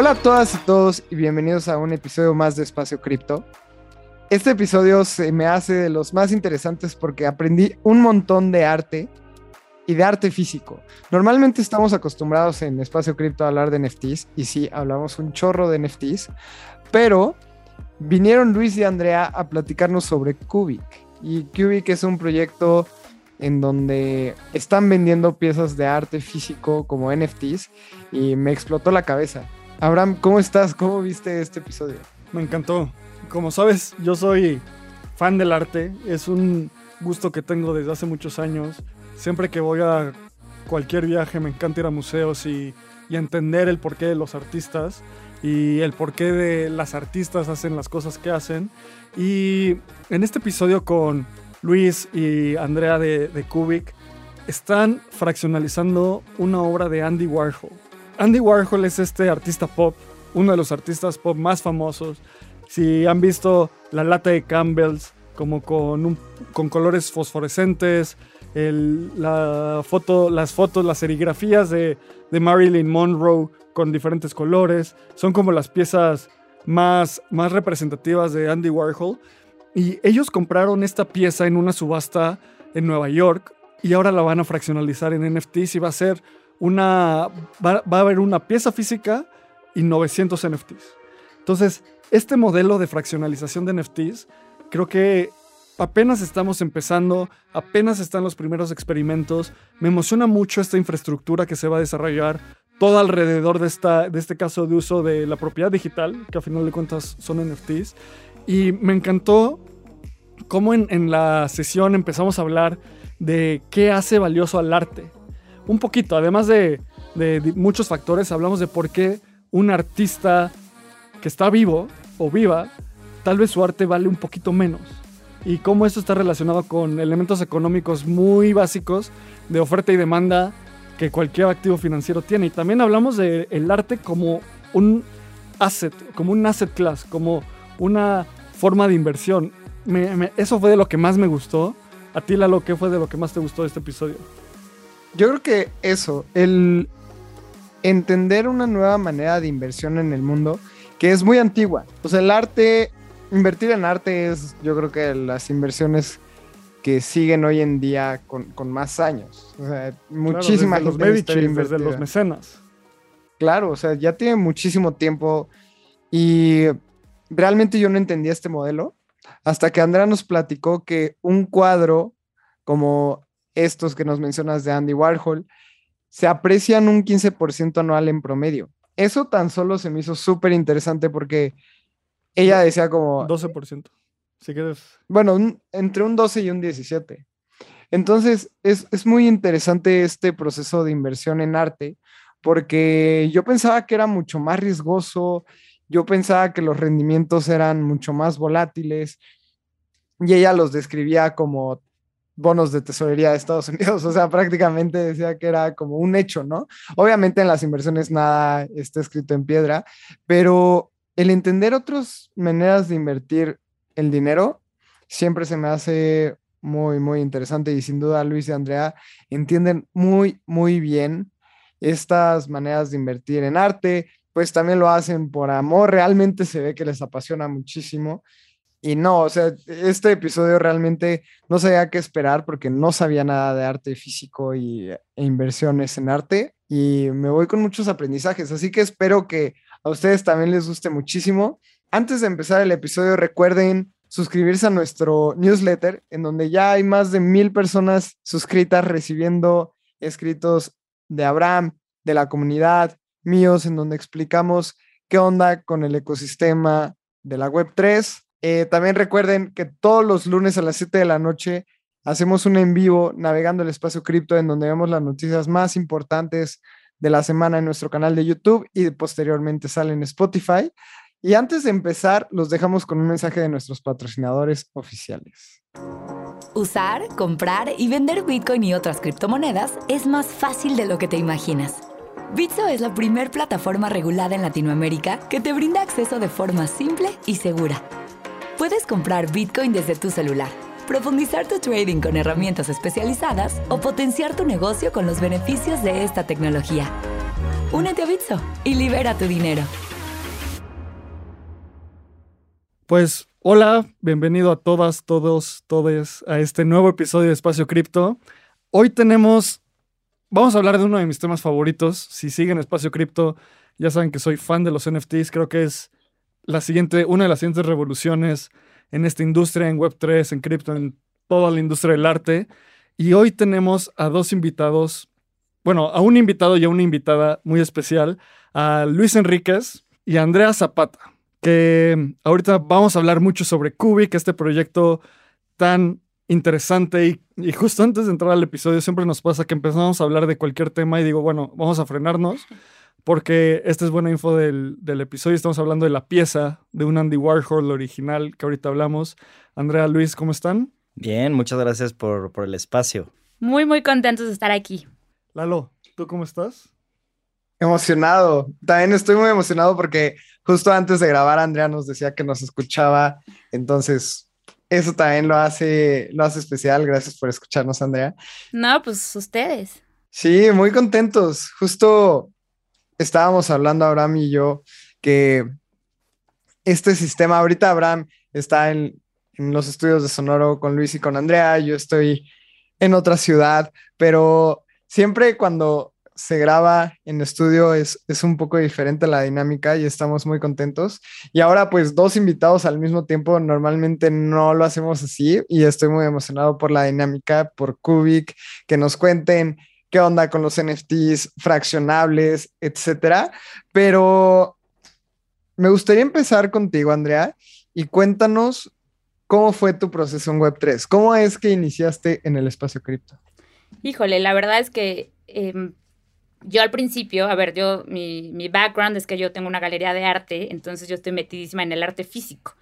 Hola a todas y todos y bienvenidos a un episodio más de Espacio Cripto. Este episodio se me hace de los más interesantes porque aprendí un montón de arte y de arte físico. Normalmente estamos acostumbrados en Espacio Cripto a hablar de NFTs y sí, hablamos un chorro de NFTs, pero vinieron Luis y Andrea a platicarnos sobre Cubic. Y Cubic es un proyecto en donde están vendiendo piezas de arte físico como NFTs y me explotó la cabeza. Abraham, ¿cómo estás? ¿Cómo viste este episodio? Me encantó. Como sabes, yo soy fan del arte. Es un gusto que tengo desde hace muchos años. Siempre que voy a cualquier viaje me encanta ir a museos y, y entender el porqué de los artistas y el porqué de las artistas hacen las cosas que hacen. Y en este episodio con Luis y Andrea de, de Kubik están fraccionalizando una obra de Andy Warhol. Andy Warhol es este artista pop, uno de los artistas pop más famosos. Si han visto la lata de Campbell's, como con, un, con colores fosforescentes, la foto, las fotos, las serigrafías de, de Marilyn Monroe con diferentes colores. Son como las piezas más, más representativas de Andy Warhol. Y ellos compraron esta pieza en una subasta en Nueva York y ahora la van a fraccionalizar en NFTs y va a ser una. Va, a haber una pieza física y 900 NFTs. Entonces, este modelo de fraccionalización de NFTs creo que apenas estamos empezando, apenas están los primeros experimentos. Me emociona mucho esta infraestructura que se va a desarrollar todo alrededor de, esta, de este caso de uso de la propiedad digital, que a final de cuentas son NFTs. Y me encantó cómo en, en la sesión empezamos a hablar de qué hace valioso al arte. Un poquito, además de, de, de muchos factores, hablamos de por qué un artista que está vivo o viva, tal vez su arte vale un poquito menos y cómo esto está relacionado con elementos económicos muy básicos de oferta y demanda que cualquier activo financiero tiene. Y también hablamos del el arte como un asset, como un asset class, como una forma de inversión. Eso fue de lo que más me gustó. A ti, Lalo, ¿qué fue de lo que más te gustó de este episodio? Yo creo que eso, el entender una nueva manera de inversión en el mundo que es muy antigua. O sea, el arte invertir en arte es, yo creo que las inversiones que siguen hoy en día con, con más años. O sea, muchísima claro, desde gente los Medici, desde los mecenas. Claro, o sea, ya tiene muchísimo tiempo y realmente yo no entendía este modelo hasta que Andrea nos platicó que un cuadro como estos que nos mencionas de Andy Warhol se aprecian un 15% anual en promedio. Eso tan solo se me hizo súper interesante porque ella decía como... 12%, si quieres. Bueno, un, entre un 12 y un 17. Entonces, es, es, muy interesante este proceso de inversión en arte, porque yo pensaba que era mucho más riesgoso, yo pensaba que los rendimientos eran mucho más volátiles, y ella los describía como bonos de tesorería de Estados Unidos, o sea, prácticamente decía que era como un hecho, ¿no? Obviamente en las inversiones nada está escrito en piedra, pero el entender otras maneras de invertir el dinero siempre se me hace muy, muy interesante y sin duda Luis y Andrea entienden muy, muy bien estas maneras de invertir en arte, pues también lo hacen por amor, realmente se ve que les apasiona muchísimo. Y no, o sea, este episodio realmente no sabía qué esperar porque no sabía nada de arte físico y, e inversiones en arte y me voy con muchos aprendizajes, así que espero que a ustedes también les guste muchísimo. Antes de empezar el episodio, recuerden suscribirse a nuestro newsletter, en donde ya hay más de mil personas suscritas recibiendo escritos de Abraham, de la comunidad, míos, en donde explicamos qué onda con el ecosistema de la Web3. Eh, también recuerden que todos los lunes a las 7 de la noche hacemos un en vivo navegando el espacio cripto en donde vemos las noticias más importantes de la semana en nuestro canal de YouTube y posteriormente sale en Spotify. Y antes de empezar, los dejamos con un mensaje de nuestros patrocinadores oficiales. Usar, comprar y vender Bitcoin y otras criptomonedas es más fácil de lo que te imaginas. Bitso es la primer plataforma regulada en Latinoamérica que te brinda acceso de forma simple y segura. Puedes comprar Bitcoin desde tu celular, profundizar tu trading con herramientas especializadas o potenciar tu negocio con los beneficios de esta tecnología. Únete a Bitso y libera tu dinero. Pues hola, bienvenido a todas, todos, todes a este nuevo episodio de Espacio Cripto. Hoy tenemos, vamos a hablar de uno de mis temas favoritos. Si siguen Espacio Cripto, ya saben que soy fan de los NFTs. Creo que es la siguiente, una de las siguientes revoluciones en esta industria, en Web3, en cripto, en toda la industria del arte. Y hoy tenemos a dos invitados, bueno, a un invitado y a una invitada muy especial, a Luis Enríquez y a Andrea Zapata que ahorita vamos a hablar mucho sobre Cubic, este proyecto tan interesante y, justo antes de entrar al episodio siempre nos pasa que empezamos a hablar de cualquier tema y digo, bueno, vamos a frenarnos porque esta es buena info del, del episodio, estamos hablando de la pieza de un Andy Warhol original que ahorita hablamos. Andrea, Luis, ¿cómo están? Bien, muchas gracias por, por el espacio. Muy, muy contentos de estar aquí. Lalo, ¿tú cómo estás? Emocionado. También estoy muy emocionado porque justo antes de grabar Andrea nos decía que nos escuchaba, entonces eso también lo hace, lo hace especial. Gracias por escucharnos, Andrea. No, pues ustedes. Sí, muy contentos. Justo estábamos hablando Abraham y yo que este sistema, ahorita Abraham está en, los estudios de Sonoro con Luis y con Andrea, yo estoy en otra ciudad, pero siempre cuando se graba en estudio es, es un poco diferente la dinámica y estamos muy contentos. Y ahora pues dos invitados al mismo tiempo, normalmente no lo hacemos así y estoy muy emocionado por la dinámica, por Kubik, que nos cuenten qué onda con los NFTs fraccionables, etcétera. Pero me gustaría empezar contigo, Andrea, y cuéntanos cómo fue tu proceso en Web3. ¿Cómo es que iniciaste en el espacio cripto? Híjole, la verdad es que em, yo al principio, a ver, yo, mi, mi background es que yo tengo una galería de arte, entonces yo estoy metidísima en el arte físico.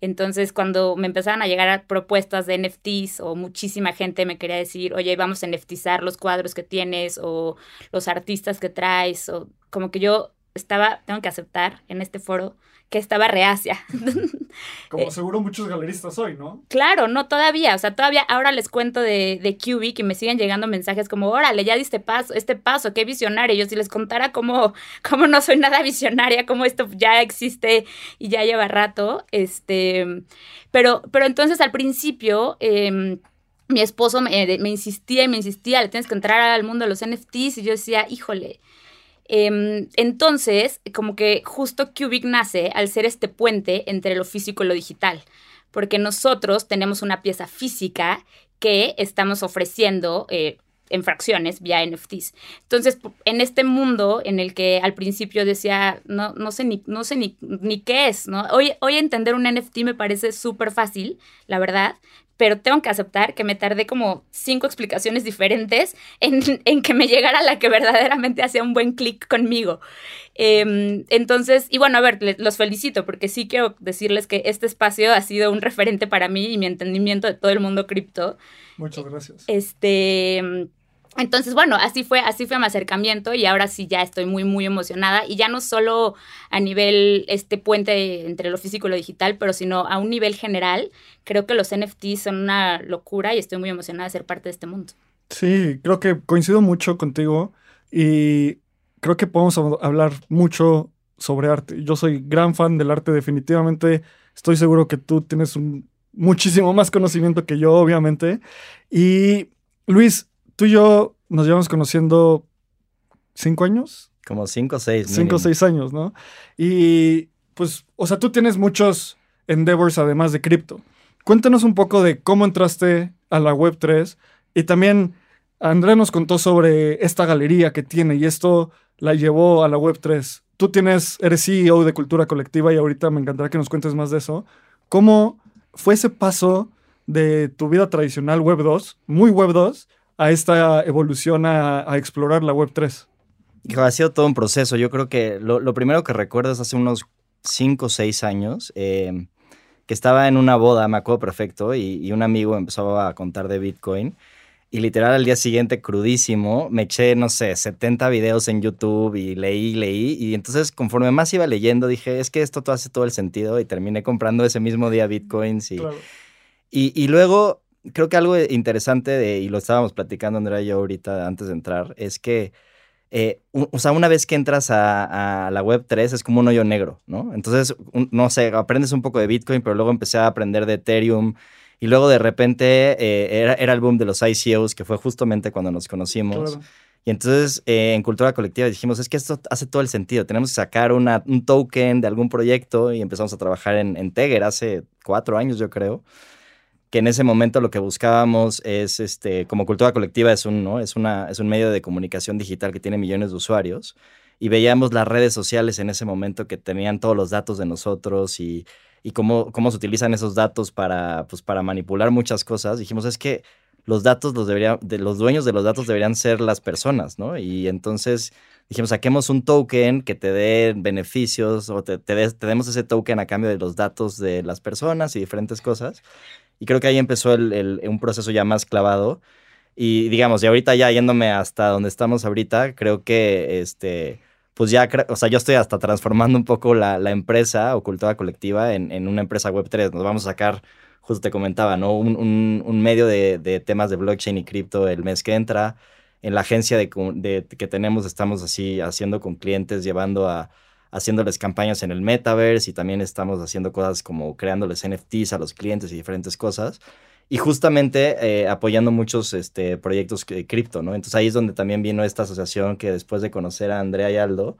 Entonces, cuando me empezaban a llegar propuestas de NFTs o muchísima gente me quería decir, oye, vamos a NFTizar los cuadros que tienes o los artistas que traes, o como que yo estaba, tengo que aceptar en este foro que estaba reacia. Como eh, seguro muchos galeristas hoy, ¿no? Claro, no todavía, o sea, todavía ahora les cuento de, de Cubic y me siguen llegando mensajes como, órale, ya diste paso, este paso, qué visionario. Yo si les contara cómo, cómo no soy nada visionaria, cómo esto ya existe y ya lleva rato, este, pero, pero entonces al principio... Em, mi esposo me, me, insistía y me insistía, le tienes que entrar al mundo de los NFTs y yo decía, híjole, Em, entonces, como que justo Cubic nace al ser este puente entre lo físico y lo digital, porque nosotros tenemos una pieza física que estamos ofreciendo eh, en fracciones vía NFTs. Entonces, en este mundo en el que al principio decía, no, no sé, ni, no sé ni, ni qué es, ¿no? Hoy, hoy entender un NFT me parece súper fácil, la verdad, pero tengo que aceptar que me tardé como cinco explicaciones diferentes en, que me llegara la que verdaderamente hacía un buen clic conmigo. Em, entonces, y bueno, a ver, los felicito porque sí quiero decirles que este espacio ha sido un referente para mí y mi entendimiento de todo el mundo cripto. Muchas gracias. Este entonces, bueno, así fue, así fue mi acercamiento y ahora sí ya estoy muy, muy emocionada y ya no solo a nivel este puente entre lo físico y lo digital, pero sino a un nivel general. Creo que los NFTs son una locura y estoy muy emocionada de ser parte de este mundo. Sí, creo que coincido mucho contigo y creo que podemos hablar mucho sobre arte. Yo soy gran fan del arte, definitivamente. Estoy seguro que tú tienes muchísimo más conocimiento que yo, obviamente. Y Luis, tú y yo nos llevamos conociendo cinco años. Como cinco o seis. Cinco o seis años, ¿no? Y pues, o sea, tú tienes muchos endeavors además de cripto. Cuéntanos un poco de cómo entraste a la Web3 y también André nos contó sobre esta galería que tiene y esto la llevó a la Web3. Tú tienes, eres CEO de Cultura Colectiva y ahorita me encantará que nos cuentes más de eso. ¿Cómo fue ese paso de tu vida tradicional Web 2, muy Web 2, a esta evolución a, a explorar la Web 3? Hijo, ha sido todo un proceso. Yo creo que lo, lo primero que recuerdo es hace unos 5 o 6 años, eh, que estaba en una boda, me acuerdo perfecto, y, y, un amigo empezó a contar de Bitcoin. Y literal al día siguiente, crudísimo, me eché, no sé, 70 videos en YouTube y leí, leí. Y entonces, conforme más iba leyendo, dije, es que esto todo hace todo el sentido. Y terminé comprando ese mismo día Bitcoins. Y, claro. y, y, luego, creo que algo interesante, de, y lo estábamos platicando Andrea y yo ahorita antes de entrar, es que eh, o sea, una vez que entras a, a, la web 3 es como un hoyo negro, ¿no? Entonces, un, no sé, aprendes un poco de Bitcoin, pero luego empecé a aprender de Ethereum y luego de repente eh, era, era, el boom de los ICOs, que fue justamente cuando nos conocimos. Claro. Y entonces eh, en Cultura Colectiva dijimos, es que esto hace todo el sentido, tenemos que sacar una, un token de algún proyecto y empezamos a trabajar en, en Teger hace cuatro años, yo creo que en ese momento lo que buscábamos es, este, como cultura colectiva es un, ¿no? es, una, es un medio de comunicación digital que tiene millones de usuarios y veíamos las redes sociales en ese momento que tenían todos los datos de nosotros y, y cómo, cómo se utilizan esos datos para, pues, para manipular muchas cosas. Dijimos, es que los datos los deberían, de los dueños de los datos deberían ser las personas, ¿no? Y entonces dijimos, saquemos un token que te dé beneficios o te, te, des, te demos ese token a cambio de los datos de las personas y diferentes cosas. Y creo que ahí empezó el, el, un proceso ya más clavado. Y digamos, y ahorita ya yéndome hasta donde estamos ahorita, creo que este, pues ya, o sea, yo estoy hasta transformando un poco la, empresa o cultura colectiva en, una empresa Web3. Nos vamos a sacar, justo te comentaba, ¿no? Un, medio de, de, temas de blockchain y cripto el mes que entra. En la agencia de, de, que tenemos estamos así haciendo con clientes, llevando a haciéndoles campañas en el metaverse y también estamos haciendo cosas como creándoles NFTs a los clientes y diferentes cosas. Y justamente eh, apoyando muchos este, proyectos de cripto, ¿no? Entonces ahí es donde también vino esta asociación que después de conocer a Andrea y Aldo,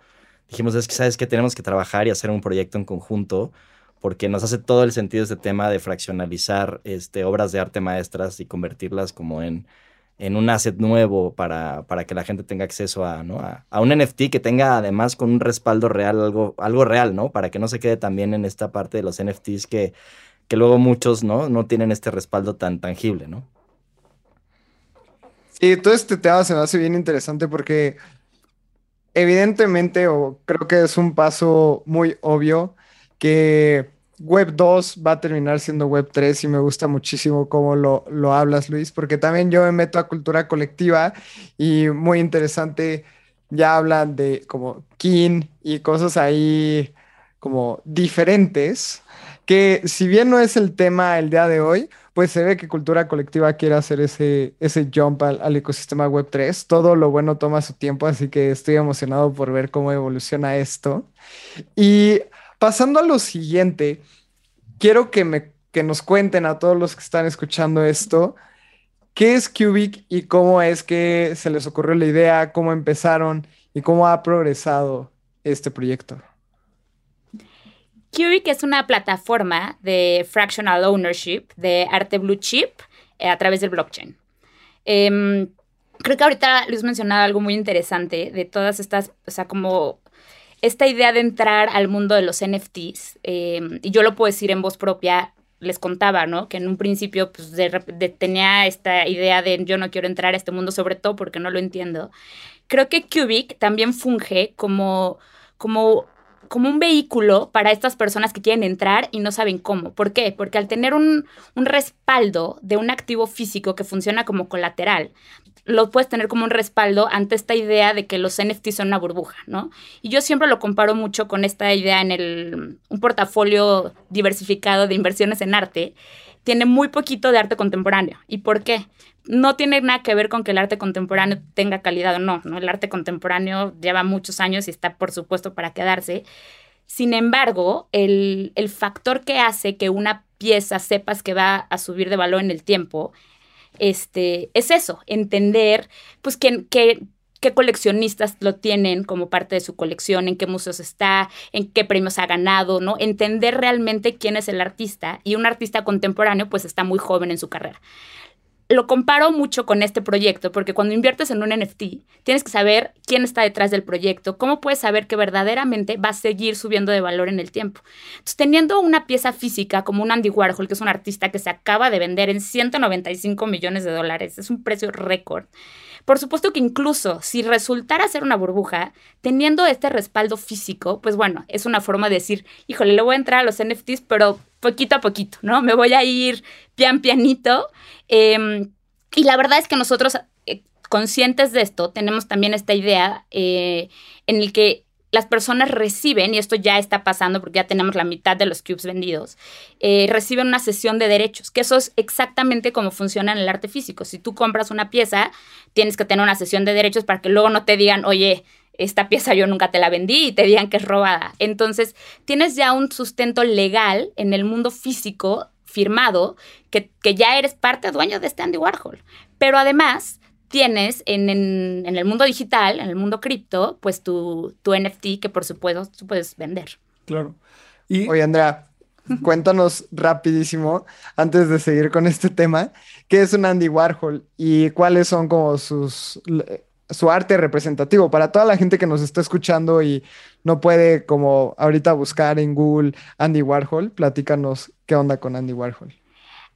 dijimos, es que sabes que tenemos que trabajar y hacer un proyecto en conjunto porque nos hace todo el sentido este tema de fraccionalizar este, obras de arte maestras y convertirlas como en, en un asset nuevo para, para que la gente tenga acceso a, ¿no? a, un NFT que tenga además con un respaldo real, algo, algo real, ¿no? Para que no se quede también en esta parte de los NFTs que, que luego muchos, ¿no? No tienen este respaldo tan tangible, ¿no? Sí, todo este tema se me hace bien interesante porque evidentemente, o creo que es un paso muy obvio, que Web 2 va a terminar siendo Web 3 y me gusta muchísimo cómo lo, lo, hablas, Luis, porque también yo me meto a cultura colectiva y muy interesante, ya hablan de como kin y cosas ahí como diferentes, que si bien no es el tema el día de hoy, pues se ve que cultura colectiva quiere hacer ese, ese jump al, al ecosistema Web 3. Todo lo bueno toma su tiempo, así que estoy emocionado por ver cómo evoluciona esto. Y Pasando a lo siguiente, quiero que, me, que nos cuenten a todos los que están escuchando esto, ¿qué es Cubic y cómo es que se les ocurrió la idea, cómo empezaron y cómo ha progresado este proyecto? Cubic es una plataforma de fractional ownership de arte blue chip eh, a través del blockchain. Eh, creo que ahorita Luis mencionaba algo muy interesante de todas estas, o sea, como esta idea de entrar al mundo de los NFTs, eh, y yo lo puedo decir en voz propia, les contaba, ¿no? Que en un principio pues, de, tenía esta idea de yo no quiero entrar a este mundo, sobre todo porque no lo entiendo. Creo que Cubic también funge como, como como un vehículo para estas personas que quieren entrar y no saben cómo. ¿Por qué? Porque al tener un, un, respaldo de un activo físico que funciona como colateral, lo puedes tener como un respaldo ante esta idea de que los NFT son una burbuja, ¿no? Y yo siempre lo comparo mucho con esta idea en el, un portafolio diversificado de inversiones en arte. Tiene muy poquito de arte contemporáneo. ¿Y por qué? No tiene nada que ver con que el arte contemporáneo tenga calidad o no, ¿no? El arte contemporáneo lleva muchos años y está, por supuesto, para quedarse. Sin embargo, el, el factor que hace que una pieza sepas que va a subir de valor en el tiempo, este, es eso, entender, pues, que, que qué coleccionistas lo tienen como parte de su colección, en qué museos está, en qué premios ha ganado, ¿no? Entender realmente quién es el artista y un artista contemporáneo pues está muy joven en su carrera lo comparo mucho con este proyecto, porque cuando inviertes en un NFT, tienes que saber quién está detrás del proyecto, cómo puedes saber que verdaderamente va a seguir subiendo de valor en el tiempo. Entonces, teniendo una pieza física como un Andy Warhol, que es un artista que se acaba de vender en 195 millones de dólares, es un precio récord. Por supuesto que incluso si resultara ser una burbuja, teniendo este respaldo físico, pues bueno, es una forma de decir, híjole, le voy a entrar a los NFTs, pero poquito a poquito, ¿no? Me voy a ir pian pianito. Em, y la verdad es que nosotros, eh, conscientes de esto, tenemos también esta idea eh, en el que las personas reciben, y esto ya está pasando porque ya tenemos la mitad de los cubes vendidos, eh, reciben una sesión de derechos, que eso es exactamente como funciona en el arte físico. Si tú compras una pieza, tienes que tener una sesión de derechos para que luego no te digan, oye, esta pieza yo nunca te la vendí y te digan que es robada. Entonces, tienes ya un sustento legal en el mundo físico firmado que, que ya eres parte dueño de este Andy Warhol. Pero además, tienes en, el mundo digital, en el mundo cripto, pues tu, tu NFT que por supuesto tú puedes vender. Claro. Y... Oye, Andrea, cuéntanos rapidísimo, antes de seguir con este tema, ¿qué es un Andy Warhol y cuáles son como sus su arte representativo para toda la gente que nos está escuchando y no puede como ahorita buscar en Google Andy Warhol, platícanos qué onda con Andy Warhol.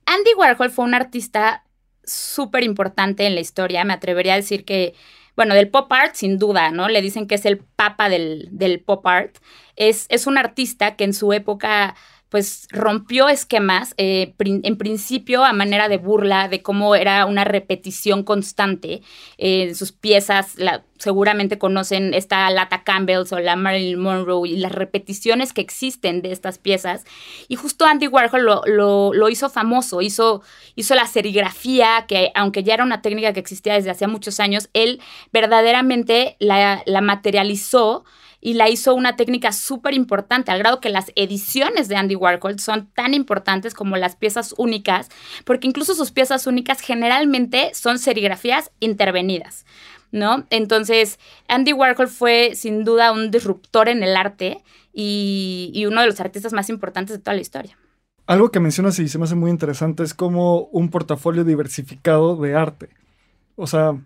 Andy Warhol fue un artista súper importante en la historia. Me atrevería a decir que, bueno, del pop art, sin duda, ¿no? Le dicen que es el papa del, del pop art. Es, es un artista que en su época pues rompió esquemas, eh, en principio a manera de burla de cómo era una repetición constante. eh, sus piezas, seguramente conocen esta Lata Campbell's o la Marilyn Monroe y las repeticiones que existen de estas piezas. Y justo Andy Warhol lo, hizo famoso, hizo, hizo la serigrafía, que aunque ya era una técnica que existía desde hace muchos años, él verdaderamente la, la materializó y la hizo una técnica súper importante, al grado que las ediciones de Andy Warhol son tan importantes como las piezas únicas, porque incluso sus piezas únicas generalmente son serigrafías intervenidas. ¿No? Entonces, Andy Warhol fue sin duda un disruptor en el arte y, uno de los artistas más importantes de toda la historia. Algo que mencionas y se me hace muy interesante es como un portafolio diversificado de arte. O sea,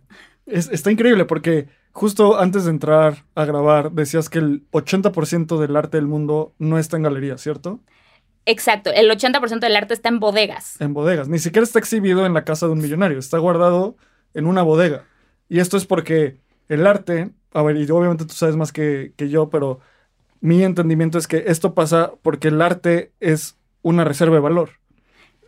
está increíble porque Justo antes de entrar a grabar, decías que el 80% del arte del mundo no está en galerías, ¿cierto? Exacto, el 80% del arte está en bodegas. En bodegas, ni siquiera está exhibido en la casa de un millonario, está guardado en una bodega. Y esto es porque el arte, a ver, y obviamente tú sabes más que, yo, pero mi entendimiento es que esto pasa porque el arte es una reserva de valor.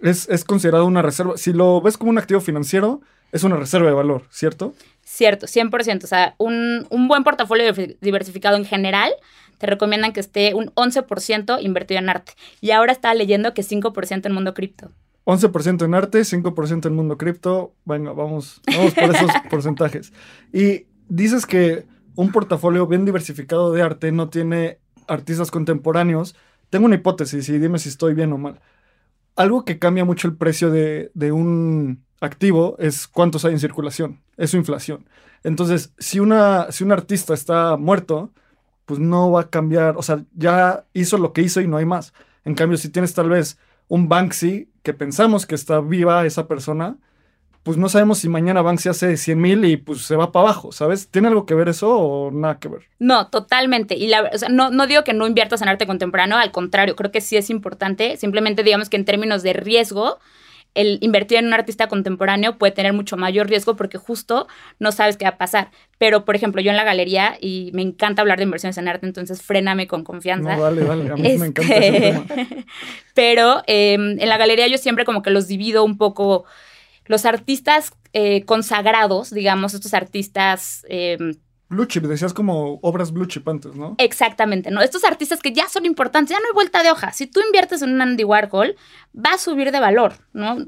Es, es considerado una reserva. Si lo ves como un activo financiero, es una reserva de valor, ¿cierto? Cierto, 100%. O sea, un, buen portafolio diversificado en general, te recomiendan que esté un 11% invertido en arte. Y ahora estaba leyendo que 5% en mundo cripto. 11% en arte, 5% en mundo cripto. Venga, vamos, vamos por esos porcentajes. Y dices que un portafolio bien diversificado de arte no tiene artistas contemporáneos. Tengo una hipótesis y dime si estoy bien o mal. Algo que cambia mucho el precio de, de un activo es cuántos hay en circulación, es su inflación. Entonces, si, una, si un artista está muerto, pues no va a cambiar, o sea, ya hizo lo que hizo y no hay más. En cambio, si tienes tal vez un Banksy que pensamos que está viva esa persona, pues no sabemos si mañana Banksy hace 100 mil y pues se va para abajo, ¿sabes? ¿Tiene algo que ver eso o nada que ver? No, totalmente. Y la, no, no digo que no inviertas en arte contemporáneo, al contrario, creo que sí es importante. Simplemente digamos que en términos de riesgo, el invertir en un artista contemporáneo puede tener mucho mayor riesgo porque justo no sabes qué va a pasar. Pero, por ejemplo, yo en la galería, y me encanta hablar de inversiones en arte, entonces fréname con confianza. No, dale, a mí me encanta ese tema. Pero em, en la galería yo siempre como que los divido un poco, los artistas eh, consagrados, digamos, estos artistas... Eh, Blue chip, decías como obras blue chip antes, ¿no? Exactamente, ¿no? Estos artistas que ya son importantes, ya no hay vuelta de hoja. Si tú inviertes en un Andy Warhol, va a subir de valor, ¿no?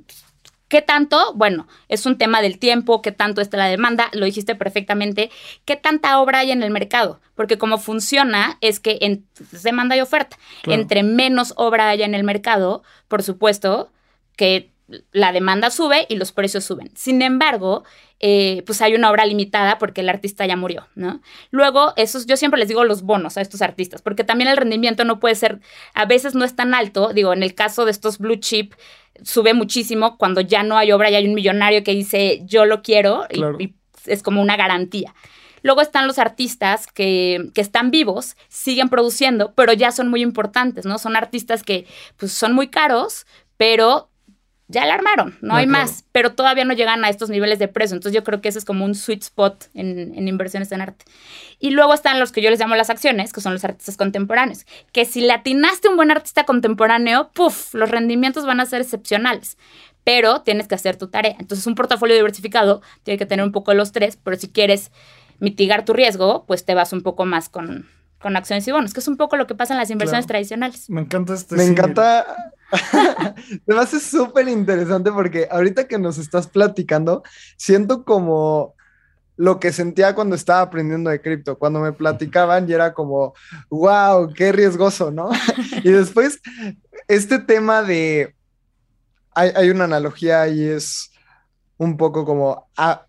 ¿Qué tanto? Bueno, es un tema del tiempo, qué tanto está la demanda, lo dijiste perfectamente, qué tanta obra hay en el mercado, porque como funciona es que en demanda y oferta, entre menos obra haya en el mercado, por supuesto que la demanda sube y los precios suben. Sin embargo, eh, pues hay una obra limitada porque el artista ya murió, ¿no? Luego, esos, yo siempre les digo los bonos a estos artistas, porque también el rendimiento no puede ser, a veces no es tan alto, digo, en el caso de estos blue chip, sube muchísimo cuando ya no hay obra y hay un millonario que dice yo lo quiero y- y, es como una garantía. Luego están los artistas que, que están vivos, siguen produciendo, pero ya son muy importantes, ¿no? Son artistas que pues son muy caros, pero ya la armaron, no hay claro. más, pero todavía no llegan a estos niveles de precio. Entonces yo creo que ese es como un sweet spot en, en inversiones en arte. Y luego están los que yo les llamo las acciones, que son los artistas contemporáneos, que si le atinaste a un buen artista contemporáneo, puff, los rendimientos van a ser excepcionales. Pero tienes que hacer tu tarea. Entonces un portafolio diversificado tiene que tener un poco de los tres, pero si quieres mitigar tu riesgo, pues te vas un poco más con, con acciones y bonos, que es un poco lo que pasa en las inversiones Claro. tradicionales. Me encanta este. Me encanta. Me hace súper interesante porque ahorita que nos estás platicando, siento como lo que sentía cuando estaba aprendiendo de cripto, cuando me platicaban y era como, wow, qué riesgoso, ¿no? y después, este tema de, hay, hay una analogía y es un poco como, ah,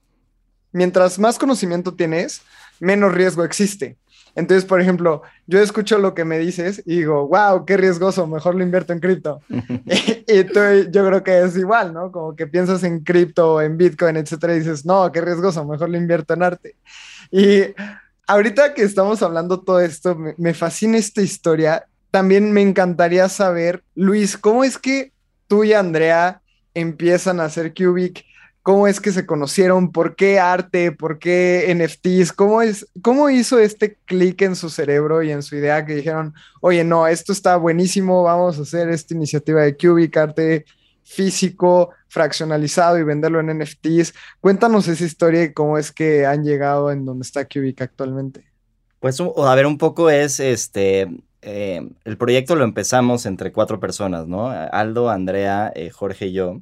mientras más conocimiento tienes, menos riesgo existe. Entonces, por ejemplo, yo escucho lo que me dices y digo, wow, qué riesgoso, mejor lo invierto en cripto. y, y tú, yo creo que es igual, ¿no? Como que piensas en cripto, en Bitcoin, etcétera, y dices, no, qué riesgoso, mejor lo invierto en arte. Y ahorita que estamos hablando todo esto, me, me fascina esta historia. También me encantaría saber, Luis, ¿cómo es que tú y Andrea empiezan a hacer Cubic? ¿Cómo es que se conocieron? ¿Por qué arte? ¿Por qué NFTs? ¿Cómo, es, cómo hizo este clic en su cerebro y en su idea que dijeron, oye, no, esto está buenísimo, vamos a hacer esta iniciativa de Cubic, arte físico, fraccionalizado y venderlo en NFTs? Cuéntanos esa historia y cómo es que han llegado en donde está Cubic actualmente. Pues a ver, un poco es este. eh, el proyecto lo empezamos entre cuatro personas, ¿no? Aldo, Andrea, eh, Jorge y yo.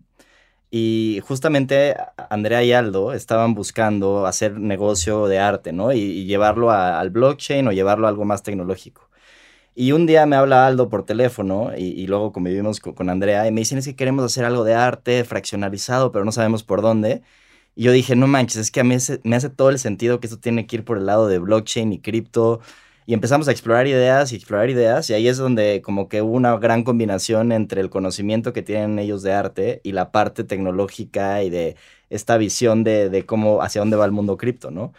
Y justamente Andrea y Aldo estaban buscando hacer negocio de arte, ¿no? Y, llevarlo a- al blockchain o llevarlo a algo más tecnológico. Y un día me habla Aldo por teléfono y, luego convivimos co- con, Andrea y me dicen es que queremos hacer algo de arte fraccionalizado, pero no sabemos por dónde. Y yo dije, no manches, es que a mí me hace todo el sentido que esto tiene que ir por el lado de blockchain y cripto. Y empezamos a explorar ideas y explorar ideas y ahí es donde como que hubo una gran combinación entre el conocimiento que tienen ellos de arte y la parte tecnológica y de esta visión de, de cómo, hacia dónde va el mundo cripto, ¿no?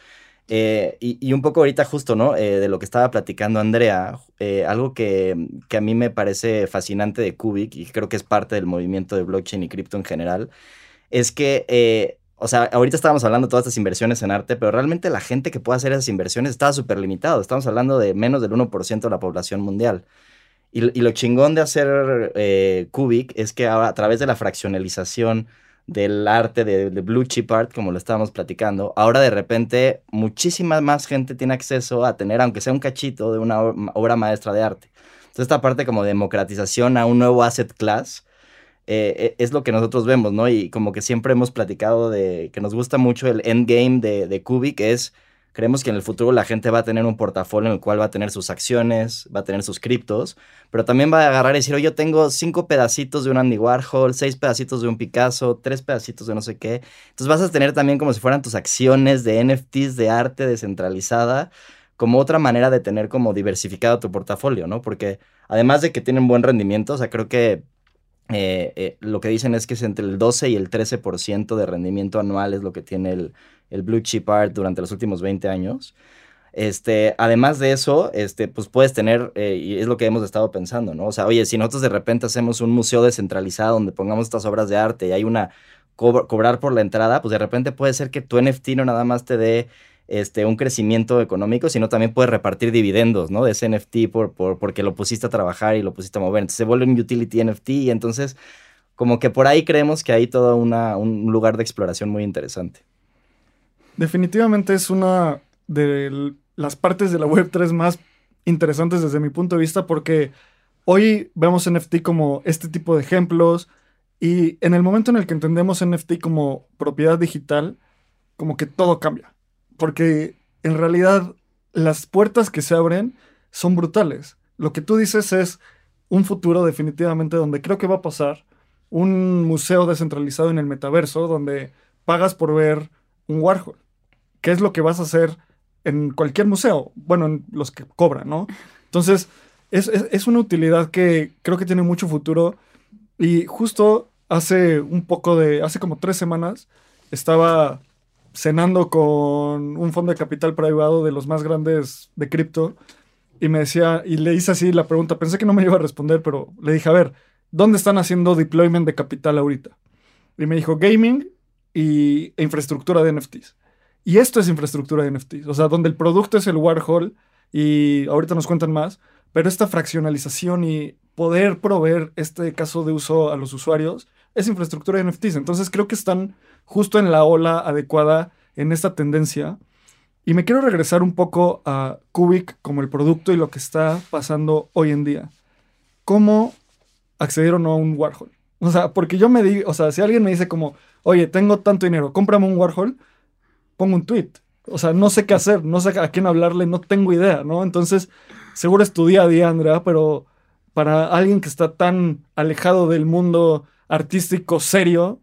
Eh, y, y un poco ahorita justo, ¿no? Eh, de lo que estaba platicando Andrea, eh, algo que, que a mí me parece fascinante de Cubic y creo que es parte del movimiento de blockchain y cripto en general, es que, o sea, ahorita estábamos hablando de todas estas inversiones en arte, pero realmente la gente que puede hacer esas inversiones está súper limitado. Estamos hablando de menos del 1% de la población mundial. Y, y lo chingón de hacer eh, Cubic es que ahora a través de la fraccionalización del arte, de, blue chip art, como lo estábamos platicando, ahora de repente muchísima más gente tiene acceso a tener, aunque sea un cachito, de una ob- obra maestra de arte. Entonces esta parte como democratización a un nuevo asset class eh, eh, es lo que nosotros vemos, ¿no? Y como que siempre hemos platicado de que nos gusta mucho el endgame de, de Cubic, es creemos que en el futuro la gente va a tener un portafolio en el cual va a tener sus acciones, va a tener sus criptos, pero también va a agarrar y decir, oye, yo tengo cinco pedacitos de un Andy Warhol, seis pedacitos de un Picasso, tres pedacitos de no sé qué. Entonces vas a tener también como si fueran tus acciones de NFTs de arte descentralizada, como otra manera de tener como diversificado tu portafolio, ¿no? Porque además de que tienen buen rendimiento, o sea, creo que eh, eh, lo que dicen es que es entre el 12 y el 13% de rendimiento anual es lo que tiene el, el Blue Chip Art durante los últimos 20 años. Este, además de eso, este, pues puedes tener, eh, y es lo que hemos estado pensando, ¿no? O sea, oye, si nosotros de repente hacemos un museo descentralizado donde pongamos estas obras de arte y hay una co- cobrar por la entrada, pues de repente puede ser que tu NFT no nada más te dé este, un crecimiento económico, sino también puedes repartir dividendos, ¿no? De ese NFT por, por, porque lo pusiste a trabajar y lo pusiste a mover. Entonces se vuelve un utility NFT y entonces como que por ahí creemos que hay todo una, un lugar de exploración muy interesante. Definitivamente es una de las partes de la Web3 más interesantes desde mi punto de vista porque hoy vemos NFT como este tipo de ejemplos y en el momento en el que entendemos NFT como propiedad digital, como que todo cambia. Porque en realidad las puertas que se abren son brutales. Lo que tú dices es un futuro definitivamente donde creo que va a pasar un museo descentralizado en el metaverso donde pagas por ver un Warhol. ¿Qué es lo que vas a hacer en cualquier museo? Bueno, en los que cobran, ¿no? Entonces, es, es- es una utilidad que creo que tiene mucho futuro. Y justo hace un poco de, hace como tres semanas, estaba cenando con un fondo de capital privado de los más grandes de cripto y me decía, y le hice así la pregunta, pensé que no me iba a responder, pero le dije, a ver, ¿dónde están haciendo deployment de capital ahorita? Y me dijo, gaming y, e infraestructura de NFTs. Y esto es infraestructura de NFTs, o sea, donde el producto es el Warhol y ahorita nos cuentan más, pero esta fraccionalización y poder proveer este caso de uso a los usuarios es infraestructura de NFTs. Entonces creo que están justo en la ola adecuada en esta tendencia. Y me quiero regresar un poco a Cubic como el producto y lo que está pasando hoy en día. ¿Cómo accedieron a un Warhol? O sea, porque yo me digo, o sea, si alguien me dice como, oye, tengo tanto dinero, cómprame un Warhol, pongo un tweet. O sea, no sé qué hacer, no sé a quién hablarle, no tengo idea, ¿no? Entonces, seguro es tu día a día, Andrea, pero para alguien que está tan alejado del mundo artístico serio,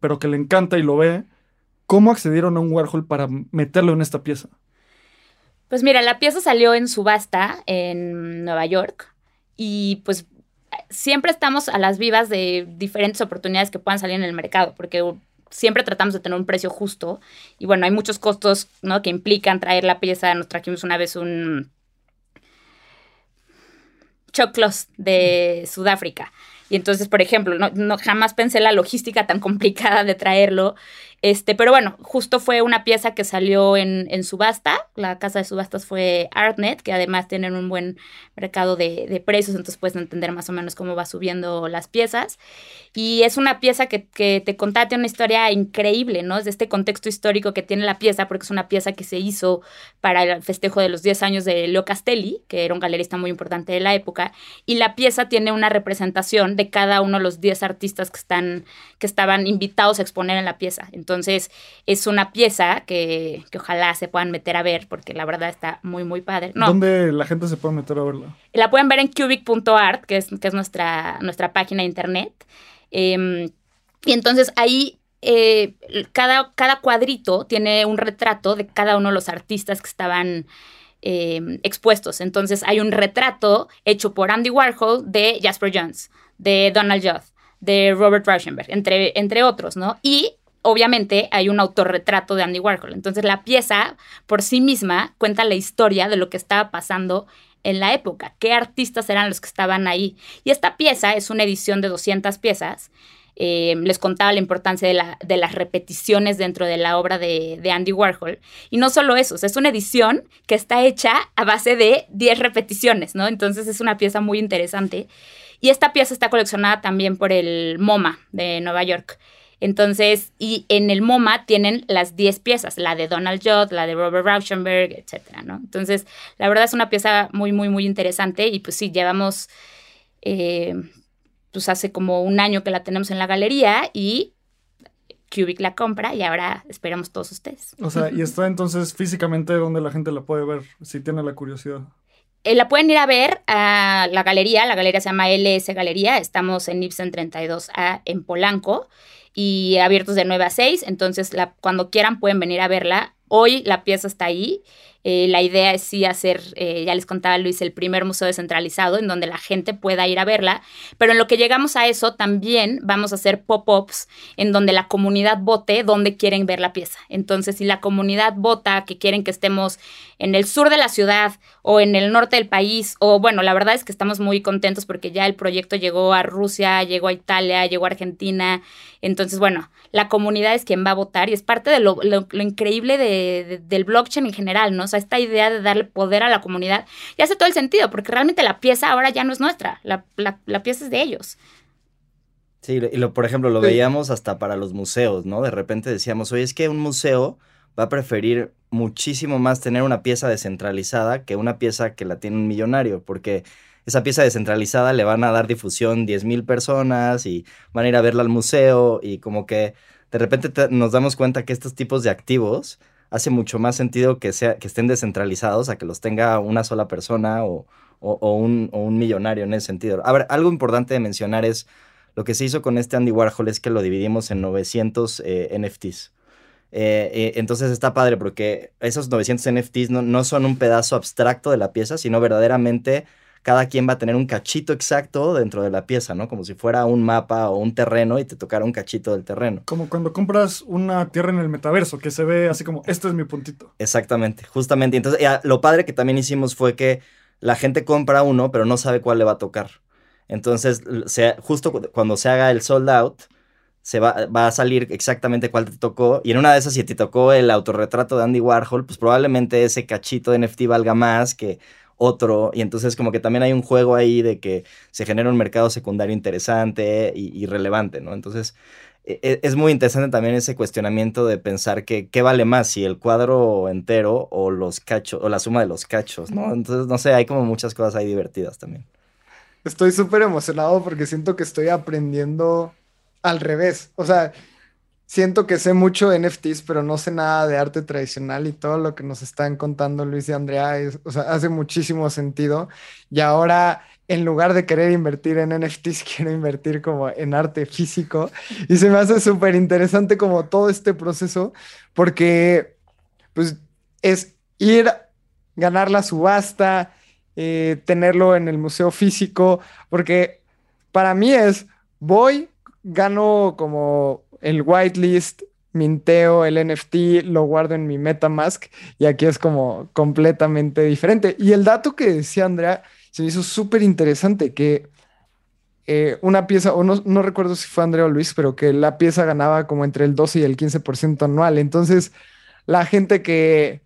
pero que le encanta y lo ve, ¿cómo accedieron a un Warhol para meterlo en esta pieza? Pues mira, la pieza salió en subasta en Nueva York y pues siempre estamos a las vivas de diferentes oportunidades que puedan salir en el mercado, porque siempre tratamos de tener un precio justo y bueno, hay muchos costos ¿no? que implican traer la pieza. Nos trajimos una vez un choclos de Sudáfrica. Y entonces, por ejemplo, no, jamás pensé la logística tan complicada de traerlo este, pero bueno, justo fue una pieza que salió en, en, subasta. La casa de subastas fue Artnet, que además tienen un buen mercado de, de, precios, entonces puedes entender más o menos cómo va subiendo las piezas. Y es una pieza que, que te contaba, una historia increíble, ¿no? Es de este contexto histórico que tiene la pieza, porque es una pieza que se hizo para el festejo de los 10 años de Leo Castelli, que era un galerista muy importante de la época. Y la pieza tiene una representación de cada uno de los 10 artistas que, están, que estaban invitados a exponer en la pieza. Es una pieza que, ojalá se puedan meter a ver, porque la verdad está muy, muy padre. ¿Dónde la gente se puede meter a verla? La pueden ver en cubic.art, que es, que es nuestra, nuestra página de internet. Em, y entonces ahí eh, cada, cada cuadrito tiene un retrato de cada uno de los artistas que estaban em, expuestos. Entonces hay un retrato hecho por Andy Warhol de Jasper Jones, de Donald Judd, de Robert Rauschenberg, entre, entre otros, ¿no? Y obviamente hay un autorretrato de Andy Warhol. Entonces la pieza por sí misma cuenta la historia de lo que estaba pasando en la época, qué artistas eran los que estaban ahí. Y esta pieza es una edición de 200 piezas. Eh, les contaba la importancia de, la, de, las repeticiones dentro de la obra de, de, Andy Warhol. Y no solo eso, es una edición que está hecha a base de 10 repeticiones, ¿no? Entonces es una pieza muy interesante. Y esta pieza está coleccionada también por el MoMA de Nueva York. Entonces, y en el MoMA tienen las 10 piezas, la de Donald Judd, la de Robert Rauschenberg, etcétera, ¿no? Entonces, la verdad es una pieza muy, muy, muy interesante y pues sí, llevamos, eh, pues hace como un año que la tenemos en la galería y Cubic la compra y ahora esperamos todos ustedes. O sea, y está entonces físicamente donde la gente la puede ver, si tiene la curiosidad. Eh, la pueden ir a ver a la galería, la galería se llama LS Galería, estamos en Ibsen 32A en Polanco y abiertos de 9 a 6, entonces cuando quieran pueden venir a verla. Hoy la pieza está ahí eh, la idea es sí hacer, eh, ya les contaba Luis, el primer museo descentralizado en donde la gente pueda ir a verla, pero en lo que llegamos a eso también vamos a hacer pop-ups en donde la comunidad vote dónde quieren ver la pieza. Entonces, si la comunidad vota que quieren que estemos en el sur de la ciudad o en el norte del país, o bueno, la verdad es que estamos muy contentos porque ya el proyecto llegó a Rusia, llegó a Italia, llegó a Argentina. Entonces, bueno, la comunidad es quien va a votar y es parte de lo, increíble del blockchain en general, ¿no? O sea, esta idea de darle poder a la comunidad y hace todo el sentido, porque realmente la pieza ahora ya no es nuestra, la, pieza es de ellos. Sí, y lo, por ejemplo, lo veíamos hasta para los museos, ¿no? De repente decíamos, oye, es que un museo va a preferir muchísimo más tener una pieza descentralizada que una pieza que la tiene un millonario, porque esa pieza descentralizada le van a dar difusión 10 mil personas y van a ir a verla al museo y como que de repente nos damos cuenta que estos tipos de activos hace mucho más sentido que, sea, que estén descentralizados a que los tenga una sola persona o, un, millonario en ese sentido. A ver, algo importante de mencionar es lo que se hizo con este Andy Warhol es que lo dividimos en 900 eh, NFTs. Eh, eh, entonces está padre porque esos 900 NFTs no, no, son un pedazo abstracto de la pieza, sino verdaderamente cada quien va a tener un cachito exacto dentro de la pieza, ¿no? Como si fuera un mapa o un terreno y te tocara un cachito del terreno. Como cuando compras una tierra en el metaverso, que se ve así como, este es mi puntito. Exactamente, justamente. Entonces, ya, lo padre que también hicimos fue que la gente compra uno, pero no sabe cuál le va a tocar. Entonces, se- justo cu- cuando se haga el sold out, se va, va a salir exactamente cuál te tocó. Y en una de esas, si te tocó el autorretrato de Andy Warhol, pues probablemente ese cachito de NFT valga más que otro. Y entonces como que también hay un juego ahí de que se genera un mercado secundario interesante y, relevante, ¿no? Entonces e- e- es muy interesante también ese cuestionamiento de pensar que qué vale más, si el cuadro entero o los cachos, o la suma de los cachos, ¿no? Entonces, no sé, hay como muchas cosas ahí divertidas también. Estoy súper emocionado porque siento que estoy aprendiendo al revés. O sea, siento que sé mucho de NFTs, pero no sé nada de arte tradicional y todo lo que nos están contando Luis y Andrea es, o sea, hace muchísimo sentido. Y ahora, en lugar de querer invertir en NFTs, quiero invertir como en arte físico. Y se me hace súper interesante como todo este proceso, porque pues es ir, ganar la subasta, eh, tenerlo en el museo físico, porque para mí es, voy, gano como el whitelist, minteo el NFT, lo guardo en mi MetaMask y aquí es como completamente diferente. Y el dato que decía Andrea se me hizo súper interesante, que eh, una pieza, o no, no recuerdo si fue Andrea o Luis, pero que la pieza ganaba como entre el 12 y el 15% anual. Entonces, la gente que,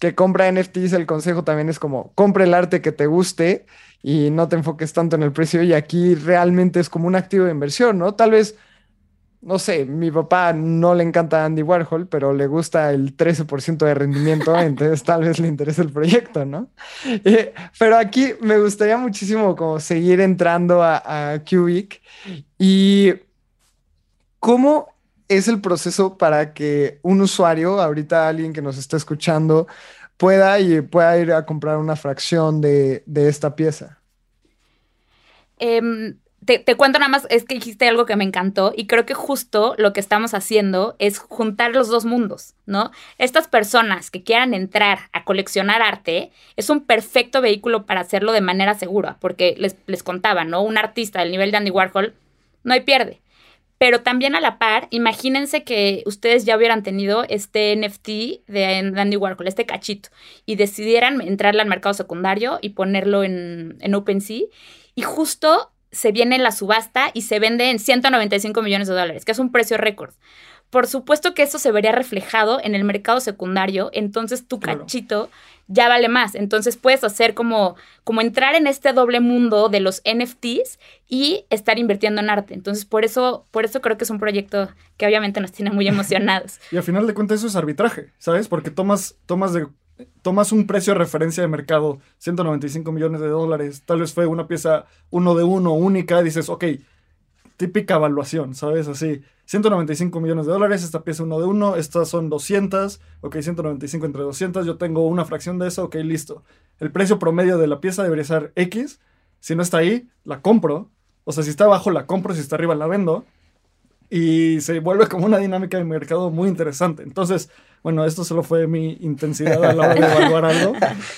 que compra NFTs, el consejo también es como, compra el arte que te guste y no te enfoques tanto en el precio. Y aquí realmente es como un activo de inversión, ¿no? Tal vez, no sé, mi papá no le encanta Andy Warhol, pero le gusta el 13% de rendimiento, entonces tal vez le interese el proyecto, ¿no? Eh, pero aquí me gustaría muchísimo como seguir entrando a, a Cubic y cómo es el proceso para que un usuario, ahorita alguien que nos está escuchando, pueda y pueda ir a comprar una fracción de, de esta pieza. Em, te, te cuento nada más, es que dijiste algo que me encantó y creo que justo lo que estamos haciendo es juntar los dos mundos, ¿no? Estas personas que quieran entrar a coleccionar arte es un perfecto vehículo para hacerlo de manera segura, porque les, les contaba, ¿no? Un artista del nivel de Andy Warhol no hay pierde. Pero también a la par, imagínense que ustedes ya hubieran tenido este NFT de Andy Warhol, este cachito, y decidieran entrarle al mercado secundario y ponerlo en, en OpenSea. Y justo se viene la subasta y se vende en 195 millones de dólares, que es un precio récord. Por supuesto que eso se vería reflejado en el mercado secundario, entonces tu Claro. cachito ya vale más. Entonces puedes hacer como, como entrar en este doble mundo de los NFTs y estar invirtiendo en arte. Entonces por eso, por eso creo que es un proyecto que obviamente nos tiene muy emocionados. Y al final de cuentas eso es arbitraje, ¿sabes? Porque tomas, tomas, de, tomas un precio de referencia de mercado, 195 millones de dólares, tal vez fue una pieza uno de uno única, y dices, ok, típica evaluación, ¿sabes? Así, 195 millones de dólares, esta pieza uno de uno, estas son 200, ok, 195 entre 200, yo tengo una fracción de eso, ok, listo. El precio promedio de la pieza debería ser X, si no está ahí, la compro, o sea, si está abajo la compro, si está arriba la vendo, y se vuelve como una dinámica de mercado muy interesante. Entonces, bueno, esto solo fue mi intensidad a la hora de evaluar algo,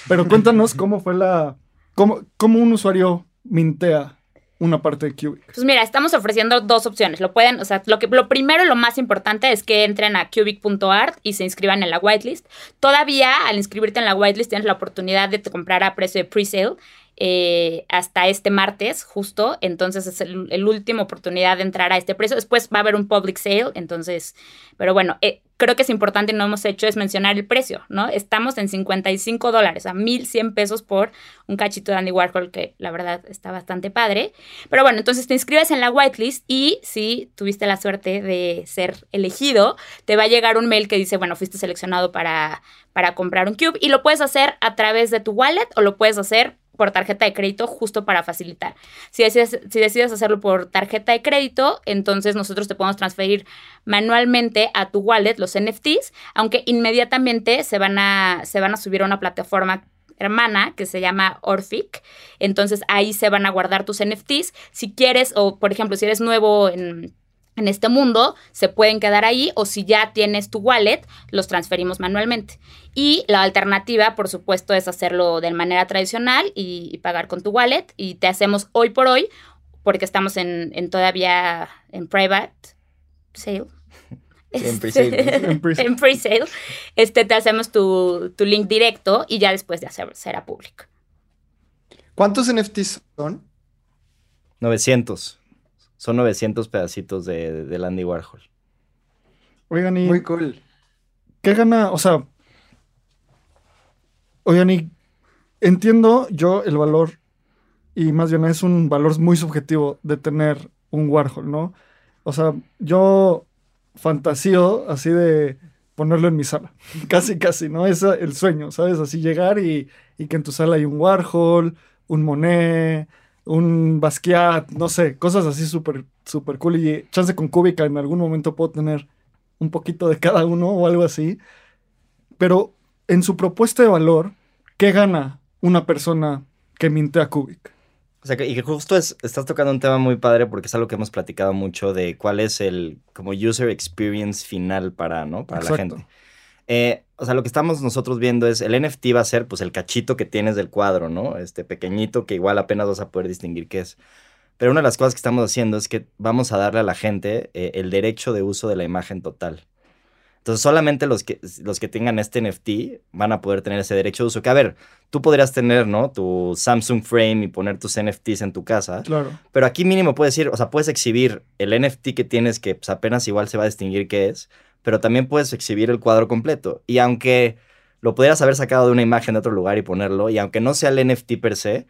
pero cuéntanos cómo fue la, cómo, cómo un usuario mintea una parte de Cubic. Pues mira, estamos ofreciendo dos opciones. Lo pueden, o sea, lo que lo primero lo más importante es que entren a cubic.art y se inscriban en la whitelist. Todavía al inscribirte en la whitelist tienes la oportunidad de comprar a precio de pre-sale. eh, hasta este martes, justo. Entonces es el, el última oportunidad de entrar a este precio. Después va a haber un public sale. Entonces, pero bueno, eh, creo que es importante y no hemos hecho es mencionar el precio, ¿no? Estamos en 55 dólares, a 1100 pesos por un cachito de Andy Warhol, que la verdad está bastante padre. Pero bueno, entonces te inscribes en la whitelist y si tuviste la suerte de ser elegido, te va a llegar un mail que dice, bueno, fuiste seleccionado para, para comprar un cube y lo puedes hacer a través de tu wallet o lo puedes hacer por tarjeta de crédito justo para facilitar. Si decides, si decides hacerlo por tarjeta de crédito, entonces nosotros te podemos transferir manualmente a tu wallet los NFTs, aunque inmediatamente se van a, se van a subir a una plataforma hermana que se llama Orphic. Entonces ahí se van a guardar tus NFTs. Si quieres, o por ejemplo, si eres nuevo en, en este mundo se pueden quedar ahí o si ya tienes tu wallet, los transferimos manualmente. Y la alternativa, por supuesto, es hacerlo de manera tradicional y, pagar con tu wallet y te hacemos hoy por hoy, porque estamos en, todavía en private sale. en pre-sale. en pre-sale. Este, te hacemos tu, link directo y ya después de hacer, será público. ¿Cuántos NFTs son? 900. Son 900 pedacitos de, de Andy Warhol. Oigan, y. Muy cool. ¿Qué gana? O sea. Oigan, y entiendo yo el valor, y más bien es un valor muy subjetivo de tener un Warhol, ¿no? O sea, yo fantasío así de ponerlo en mi sala. casi, casi, ¿no? Es el sueño, ¿sabes? Así llegar y, y que en tu sala hay un Warhol, un Monet un Basquiat, no sé, cosas así súper, súper cool. Y chance con Cúbica en algún momento puedo tener un poquito de cada uno o algo así. Pero en su propuesta de valor, ¿qué gana una persona que mintea Cubic? O sea, que, y que justo es, estás tocando un tema muy padre porque es algo que hemos platicado mucho de cuál es el como user experience final para, ¿no? para la gente. Eh, o sea, lo que estamos nosotros viendo es el NFT va a ser pues el cachito que tienes del cuadro, ¿no? Este pequeñito que igual apenas vas a poder distinguir qué es. Pero una de las cosas que estamos haciendo es que vamos a darle a la gente eh, el derecho de uso de la imagen total. Entonces solamente los que, los que tengan este NFT van a poder tener ese derecho de uso. Que a ver, tú podrías tener, ¿no? Tu Samsung Frame y poner tus NFTs en tu casa. Claro. Pero aquí mínimo puedes ir, o sea, puedes exhibir el NFT que tienes que pues, apenas igual se va a distinguir qué es pero también puedes exhibir el cuadro completo. Y aunque lo pudieras haber sacado de una imagen de otro lugar y ponerlo, y aunque no sea el NFT per se,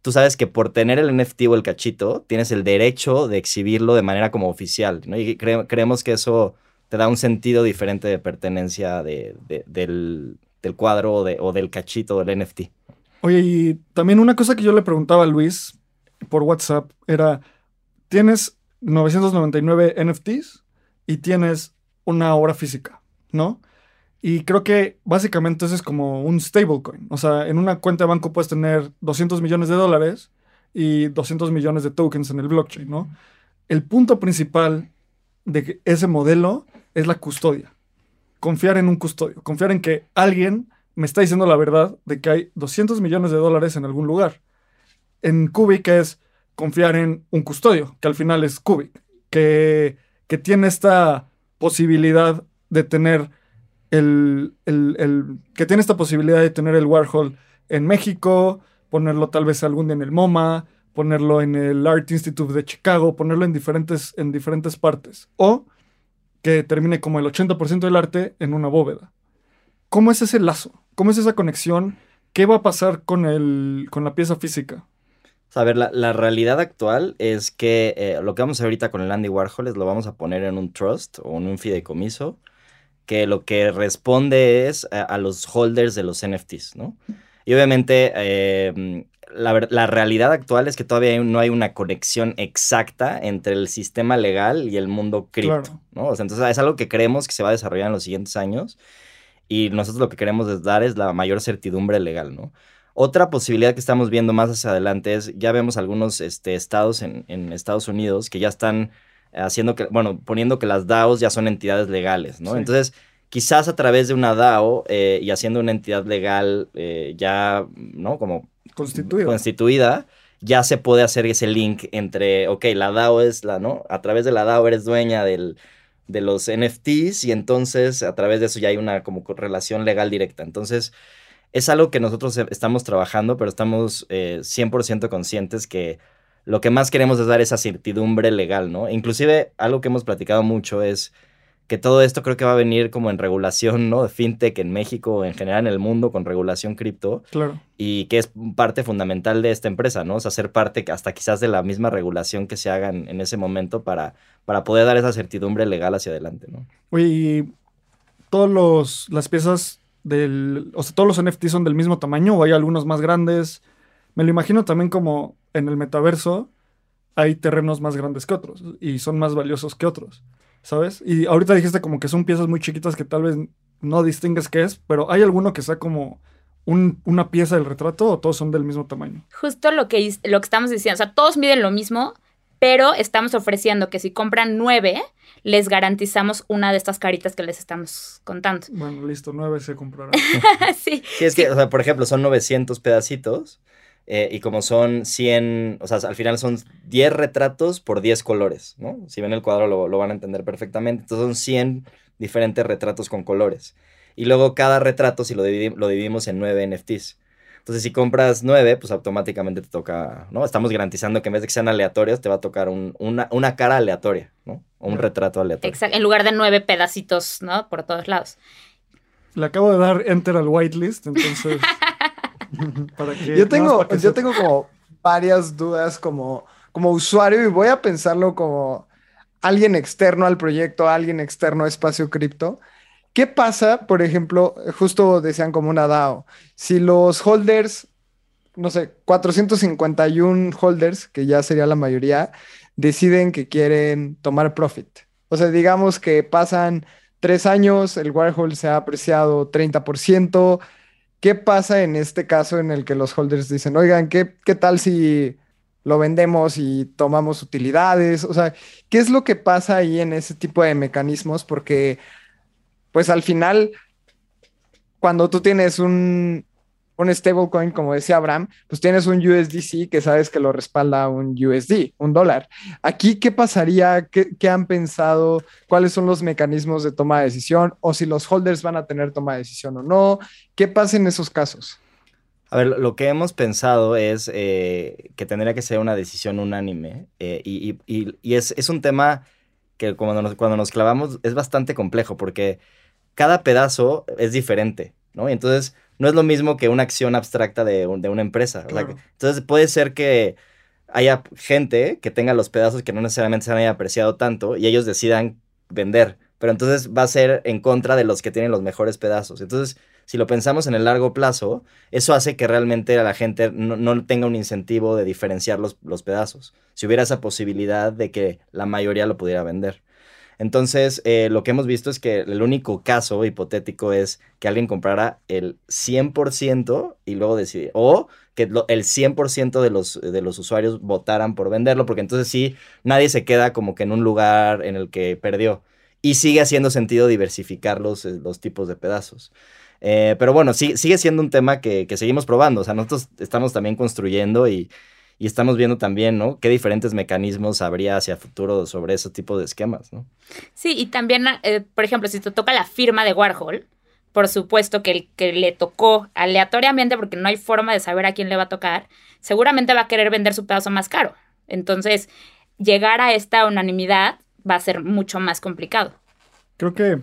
tú sabes que por tener el NFT o el cachito, tienes el derecho de exhibirlo de manera como oficial, ¿no? Y creemos que eso te da un sentido diferente de pertenencia de, del, cuadro o, o del cachito del NFT. Oye, y también una cosa que yo le preguntaba a Luis por WhatsApp era, tienes 999 NFTs y tienes una obra física, ¿no? Y creo que básicamente eso es como un stablecoin. O sea, en una cuenta de banco puedes tener 200 millones de dólares y 200 millones de tokens en el blockchain, ¿no? El punto principal de ese modelo es la custodia. Confiar en un custodio. Confiar en que alguien me está diciendo la verdad de que hay 200 millones de dólares en algún lugar. En Cubic es confiar en un custodio, que al final es Cubic, que, que tiene esta posibilidad de tener el, que tiene esta posibilidad de tener el Warhol en México, ponerlo tal vez algún día en el MoMA, ponerlo en el Art Institute de Chicago, ponerlo en diferentes, en diferentes partes. O que termine como el 80% del arte en una bóveda. ¿Cómo es ese lazo? ¿Cómo es esa conexión? ¿Qué va a pasar con, el, con la pieza física? A ver, la, realidad actual es que eh, lo que vamos a hacer ahorita con el Andy Warhol es lo vamos a poner en un trust o en un fideicomiso que lo que responde es a, los holders de los NFTs, ¿no? Y obviamente em, la, realidad actual es que todavía no hay una conexión exacta entre el sistema legal y el mundo cripto, ¿no? O sea, entonces es algo que creemos que se va a desarrollar en los siguientes años y nosotros lo que queremos dar es la mayor certidumbre legal, ¿no? Otra posibilidad que estamos viendo más hacia adelante es, ya vemos algunos este, estados en, Estados Unidos que ya están haciendo que, bueno, poniendo que las DAOs ya son entidades legales, ¿no? Entonces, quizás a través de una DAO eh, y haciendo una entidad legal eh, ya, ¿no? Como constituida. constituida, ya se puede hacer ese link entre, ok, la DAO es la, ¿no? A través de la DAO eres dueña del, de los NFTs y entonces a través de eso ya hay una como relación legal directa. Entonces, es algo que nosotros e, estamos trabajando, pero estamos 100% eh, conscientes que lo que más queremos es dar esa certidumbre legal, ¿no? Inclusive algo que hemos platicado mucho es que todo esto creo que va a venir como en regulación, ¿no? De fintech en México, en general en el mundo, con regulación cripto. Claro. Y que es parte fundamental de esta empresa, ¿no? O sea, ser parte hasta quizás de la misma regulación que se haga en, ese momento para, para poder dar esa certidumbre legal hacia adelante, ¿no? Oye, y todas las piezas o sea, todos los NFTs son del mismo tamaño o hay algunos más grandes. Me lo imagino también como en el metaverso hay terrenos más grandes que otros y son más valiosos que otros, ¿sabes? Y ahorita dijiste como que son piezas muy chiquitas que tal vez no distingues qué es, pero ¿hay alguno que sea como una pieza del retrato o todos son del mismo tamaño? Justo lo que, lo que estamos diciendo, o sea, todos miden lo mismo, pero estamos ofreciendo que si compran nueve, les garantizamos una de estas caritas que les estamos contando. Bueno, listo, nueve se comprará. sí. Sí, es que, o sea, por ejemplo, son 900 pedacitos eh, y como son 100, o sea, al final son 10 retratos por 10 colores, ¿no? Si ven el cuadro lo, lo van a entender perfectamente. Entonces son 100 diferentes retratos con colores. Y luego cada retrato, si lo, dividi- lo dividimos en 9 NFTs. Entonces, si compras 9, pues automáticamente te toca, ¿no? Estamos garantizando que en vez de que sean aleatorios, te va a tocar un- una, una cara aleatoria, ¿no? O un retrato aleatorio. Exacto, en lugar de nueve pedacitos, ¿no? Por todos lados. Le acabo de dar enter al whitelist, entonces. para que, Yo tengo, para que yo tengo como varias dudas como, como usuario y voy a pensarlo como alguien externo al proyecto, alguien externo a Espacio Cripto. ¿Qué pasa, por ejemplo, justo decían como una DAO, si los holders, no sé, 451 holders, que ya sería la mayoría, deciden que quieren tomar profit? O sea, digamos que pasan tres años, el Warhol se ha apreciado 30%. ¿Qué pasa en este caso en el que los holders dicen, oigan, ¿qué, qué tal si lo vendemos y tomamos utilidades? O sea, ¿qué es lo que pasa ahí en ese tipo de mecanismos? Porque, pues al final, cuando tú tienes un, un stablecoin, como decía Abraham, pues tienes un USDC que sabes que lo respalda un USD, un dólar. Aquí, ¿qué pasaría? ¿Qué, han pensado? ¿Cuáles son los mecanismos de toma de decisión? ¿O si los holders van a tener toma de decisión o no? ¿Qué pasa en esos casos? A ver, lo- que hemos pensado es eh, que tendría que ser una decisión unánime eh, y, es un tema que cuando nos, cuando nos clavamos es bastante complejo porque cada pedazo es diferente, ¿no? Y entonces no es lo mismo que una acción abstracta de, un- de una empresa. o sea, Claro. que- entonces puede ser que haya gente que tenga los pedazos que no necesariamente se hayan apreciado tanto y ellos decidan vender, pero entonces va a ser en contra de los que tienen los mejores pedazos. Entonces, si lo pensamos en el largo plazo, eso hace que realmente la gente no, tenga un incentivo de diferenciar los, los pedazos. Si hubiera esa posibilidad de que la mayoría lo pudiera vender. Entonces, eh, lo que hemos visto es que el único caso hipotético es que alguien comprara el 100% y luego decidiera, o que el 100% de los, de los usuarios votaran por venderlo, porque entonces sí, nadie se queda como que en un lugar en el que perdió. Y sigue haciendo sentido diversificar los, eh, los tipos de pedazos. Eh, pero bueno, sí, sigue siendo un tema que, que seguimos probando. O sea, nosotros estamos también construyendo y, y estamos viendo también, ¿no? Qué diferentes mecanismos habría hacia futuro sobre ese tipo de esquemas, ¿no? Sí, y también, eh, por ejemplo, si te toca la firma de Warhol, por supuesto que el que le tocó aleatoriamente, porque no hay forma de saber a quién le va a tocar, seguramente va a querer vender su pedazo más caro. Entonces, llegar a esta unanimidad va a ser mucho más complicado. Creo que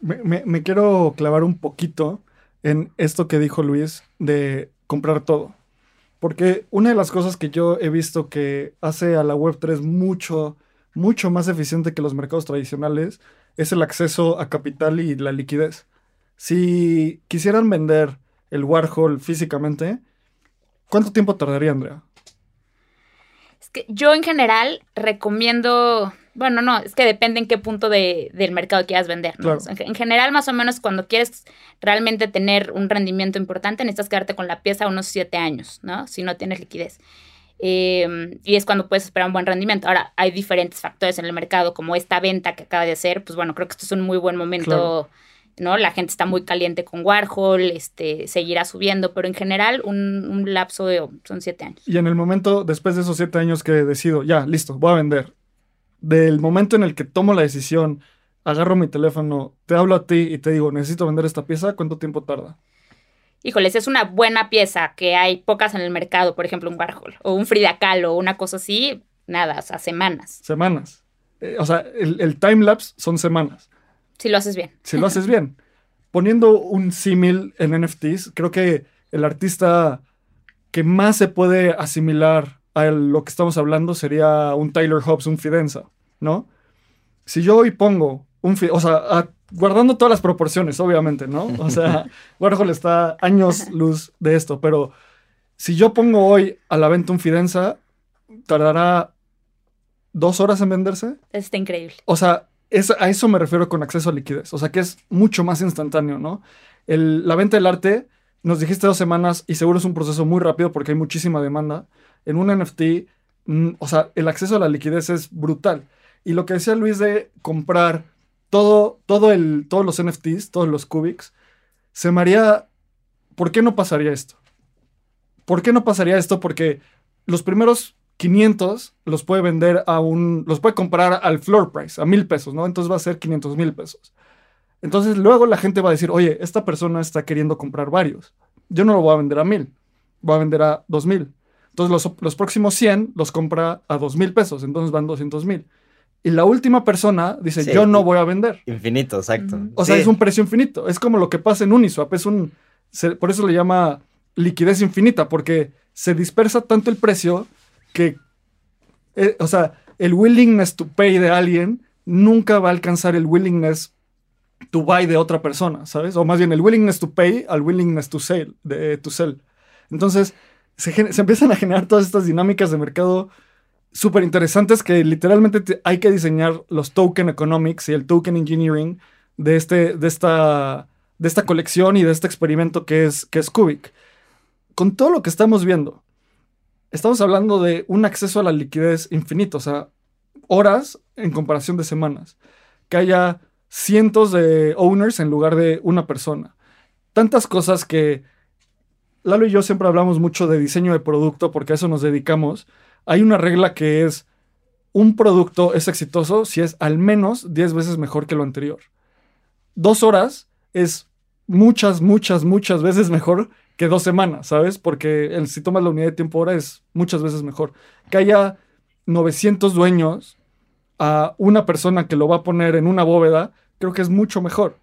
me, quiero clavar un poquito en esto que dijo Luis de comprar todo. Porque una de las cosas que yo he visto que hace a la Web3 mucho, mucho más eficiente que los mercados tradicionales es el acceso a capital y la liquidez. Si quisieran vender el Warhol físicamente, ¿cuánto tiempo tardaría, Andrea? Es que yo en general recomiendo, bueno, no, es que depende en qué punto de- del mercado quieras vender. ¿no? Claro. En, en general, más o menos, cuando quieres realmente tener un rendimiento importante, necesitas quedarte con la pieza unos siete años, ¿no? Si no tienes liquidez. Eh, y es cuando puedes esperar un buen rendimiento. Ahora, hay diferentes factores en el mercado, como esta venta que acaba de hacer, pues bueno, creo que esto es un muy buen momento. Claro. ¿no? La gente está muy caliente con Warhol, este, seguirá subiendo, pero en general un, un lapso de son siete años. Y en el momento, después de esos siete años que decido, ya, listo, voy a vender. Del momento en el que tomo la decisión, agarro mi teléfono, te hablo a ti y te digo, necesito vender esta pieza, ¿cuánto tiempo tarda? híjole, si es una buena pieza que hay pocas en el mercado, por ejemplo, un Warhol o un Frida Kahlo o una cosa así, nada, o sea, semanas, Semanas. Eh, o sea, el, el timelapse son semanas, si lo haces bien. si lo haces bien. Poniendo un símil en NFTs, creo que el artista que más se puede asimilar a lo que estamos hablando sería un Tyler Hobbs, un Fidenza, ¿no? Si yo hoy pongo un, o sea, a- guardando todas las proporciones, obviamente, ¿no? O sea, Warhol está años luz de esto, pero si yo pongo hoy a la venta un Fidenza, tardará dos horas en venderse. Está increíble. O sea, es, a eso me refiero con acceso a liquidez. O sea, que es mucho más instantáneo, ¿no? El- la venta del arte, nos dijiste dos semanas y seguro es un proceso muy rápido porque hay muchísima demanda. En un NFT, mm, o sea, el acceso a la liquidez es brutal. Y lo que decía Luis de comprar todo, todo el, todos los NFTs, todos los Cubics, se me haría, ¿por qué no pasaría esto? ¿Por qué no pasaría esto? Porque los primeros 500 los puede vender a un, los puede comprar al floor price, a mil pesos, ¿no? Entonces va a ser 500 mil pesos. Entonces luego la gente va a decir, oye, esta persona está queriendo comprar varios. Yo no lo voy a vender a mil, voy a vender a dos mil. Entonces los, los próximos 100 los compra a dos mil pesos, entonces van 200 mil. Y la última persona dice, Sí. yo no voy a vender. Infinito, exacto. O sea, Sí. es un precio infinito. Es como lo que pasa en Uniswap. Es un, se- por eso le llama liquidez infinita, porque se dispersa tanto el precio que, eh, o sea, el willingness to pay de alguien nunca va a alcanzar el willingness to buy de otra persona, ¿sabes? O más bien el willingness to pay al willingness to sell. De, to sell. Entonces, se, empiezan a generar todas estas dinámicas de mercado súper interesantes que literalmente te- hay que diseñar los token economics y el token engineering de, este, de, esta, de esta colección y de este experimento que es, que es Cubic. Con todo lo que estamos viendo, estamos hablando de un acceso a la liquidez infinito, o sea, horas en comparación de semanas. Que haya cientos de owners en lugar de una persona. Tantas cosas que Lalo y yo siempre hablamos mucho de diseño de producto porque a eso nos dedicamos. Hay una regla que es un producto es exitoso si es al menos 10 veces mejor que lo anterior. Dos horas es muchas, muchas, muchas veces mejor que dos semanas, ¿sabes? Porque el, si tomas la unidad de tiempo hora es muchas veces mejor. Que haya 900 dueños a una persona que lo va a poner en una bóveda, creo que es mucho mejor.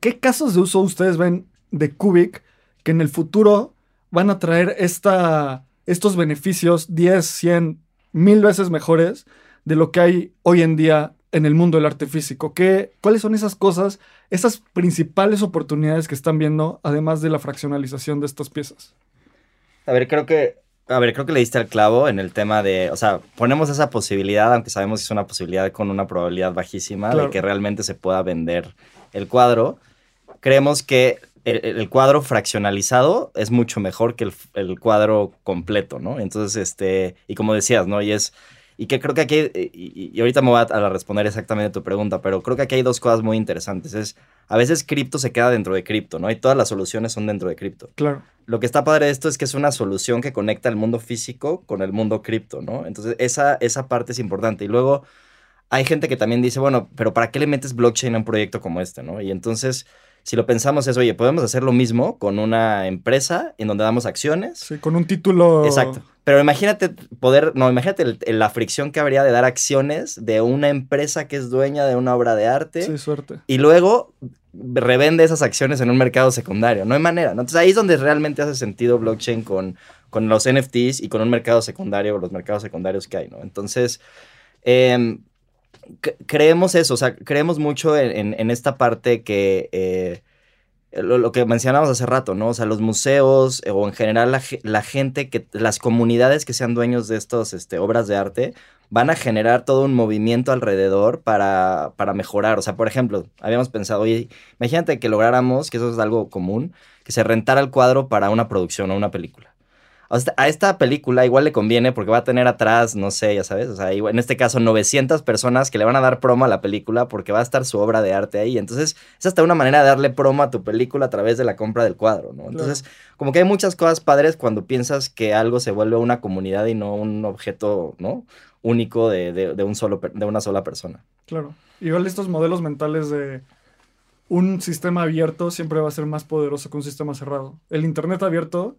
¿Qué casos de uso ustedes ven de Cubic que en el futuro van a traer esta, estos beneficios 10, 100, mil veces mejores de lo que hay hoy en día en el mundo del arte físico? ¿Qué, ¿Cuáles son esas cosas, esas principales oportunidades que están viendo, además de la fraccionalización de estas piezas? A ver, creo que. A ver, creo que le diste al clavo en el tema de. O sea, ponemos esa posibilidad, aunque sabemos que es una posibilidad con una probabilidad bajísima Claro. de que realmente se pueda vender el cuadro. Creemos que el, el cuadro fraccionalizado es mucho mejor que el, el cuadro completo, ¿no? Entonces, este. Y como decías, ¿no? Y es. Y que creo que aquí, y, y- y ahorita me voy a, a responder exactamente tu pregunta, pero creo que aquí hay dos cosas muy interesantes. Es, a veces cripto se queda dentro de cripto, ¿no? Y todas las soluciones son dentro de cripto Claro. lo que está padre de esto es que es una solución que conecta el mundo físico con el mundo cripto, ¿no? Entonces, esa, esa parte es importante. Y luego, hay gente que también dice, bueno, pero ¿para qué le metes blockchain a un proyecto como este, no? Y entonces, si lo pensamos es, oye, podemos hacer lo mismo con una empresa en donde damos acciones. Sí, con un título. Exacto. Pero imagínate poder, no, imagínate el- el- la fricción que habría de dar acciones de una empresa que es dueña de una obra de arte Sí, suerte. y luego revende esas acciones en un mercado secundario. No hay manera. ¿no? Entonces ahí es donde realmente hace sentido blockchain con, con los NFTs y con un mercado secundario, los mercados secundarios que hay, ¿no? Entonces, c- creemos eso, o sea, creemos mucho en, en- esta parte que... eh, lo, lo que mencionábamos hace rato, ¿no? O sea, los museos eh, o en general la, ge- la gente, que las comunidades que sean dueños de estas este, obras de arte van a generar todo un movimiento alrededor para, para mejorar. O sea, por ejemplo, habíamos pensado, oye, imagínate que lográramos, que eso es algo común, que se rentara el cuadro para una producción o una película. O sea, a esta película igual le conviene porque va a tener atrás, no sé, ya sabes, o sea, igual- en este caso 900 personas que le van a dar promo a la película porque va a estar su obra de arte ahí. Entonces, es hasta una manera de darle promo a tu película a través de la compra del cuadro, ¿no? Entonces, como que hay muchas cosas padres cuando piensas que algo se vuelve una comunidad y no un objeto, ¿no? Único de, de- de un solo, de una sola persona. Claro. Igual estos modelos mentales de un sistema abierto siempre va a ser más poderoso que un sistema cerrado. El Internet abierto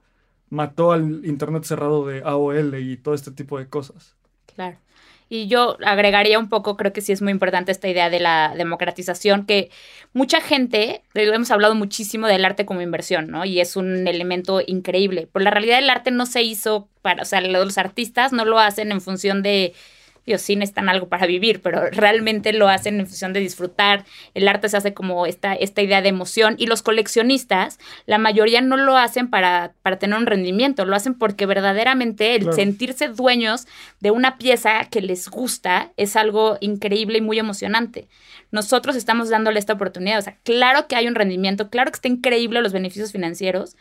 mató al Internet cerrado de AOL y todo este tipo de cosas. Claro. Y yo agregaría un poco, creo que sí es muy importante esta idea de la democratización, que mucha gente, eh, hemos hablado muchísimo del arte como inversión, ¿no? Y es un elemento increíble. Pero la realidad el arte no se hizo para, o sea, los artistas no lo hacen en función de, Dios, sí necesitan algo para vivir, pero realmente lo hacen en función de disfrutar. El arte se hace como esta, esta idea de emoción. Y los coleccionistas, la mayoría no lo hacen para, para tener un rendimiento, lo hacen porque verdaderamente el Claro. sentirse dueños de una pieza que les gusta es algo increíble y muy emocionante. Nosotros estamos dándole esta oportunidad. O sea, claro que hay un rendimiento, claro que está increíble los beneficios financieros,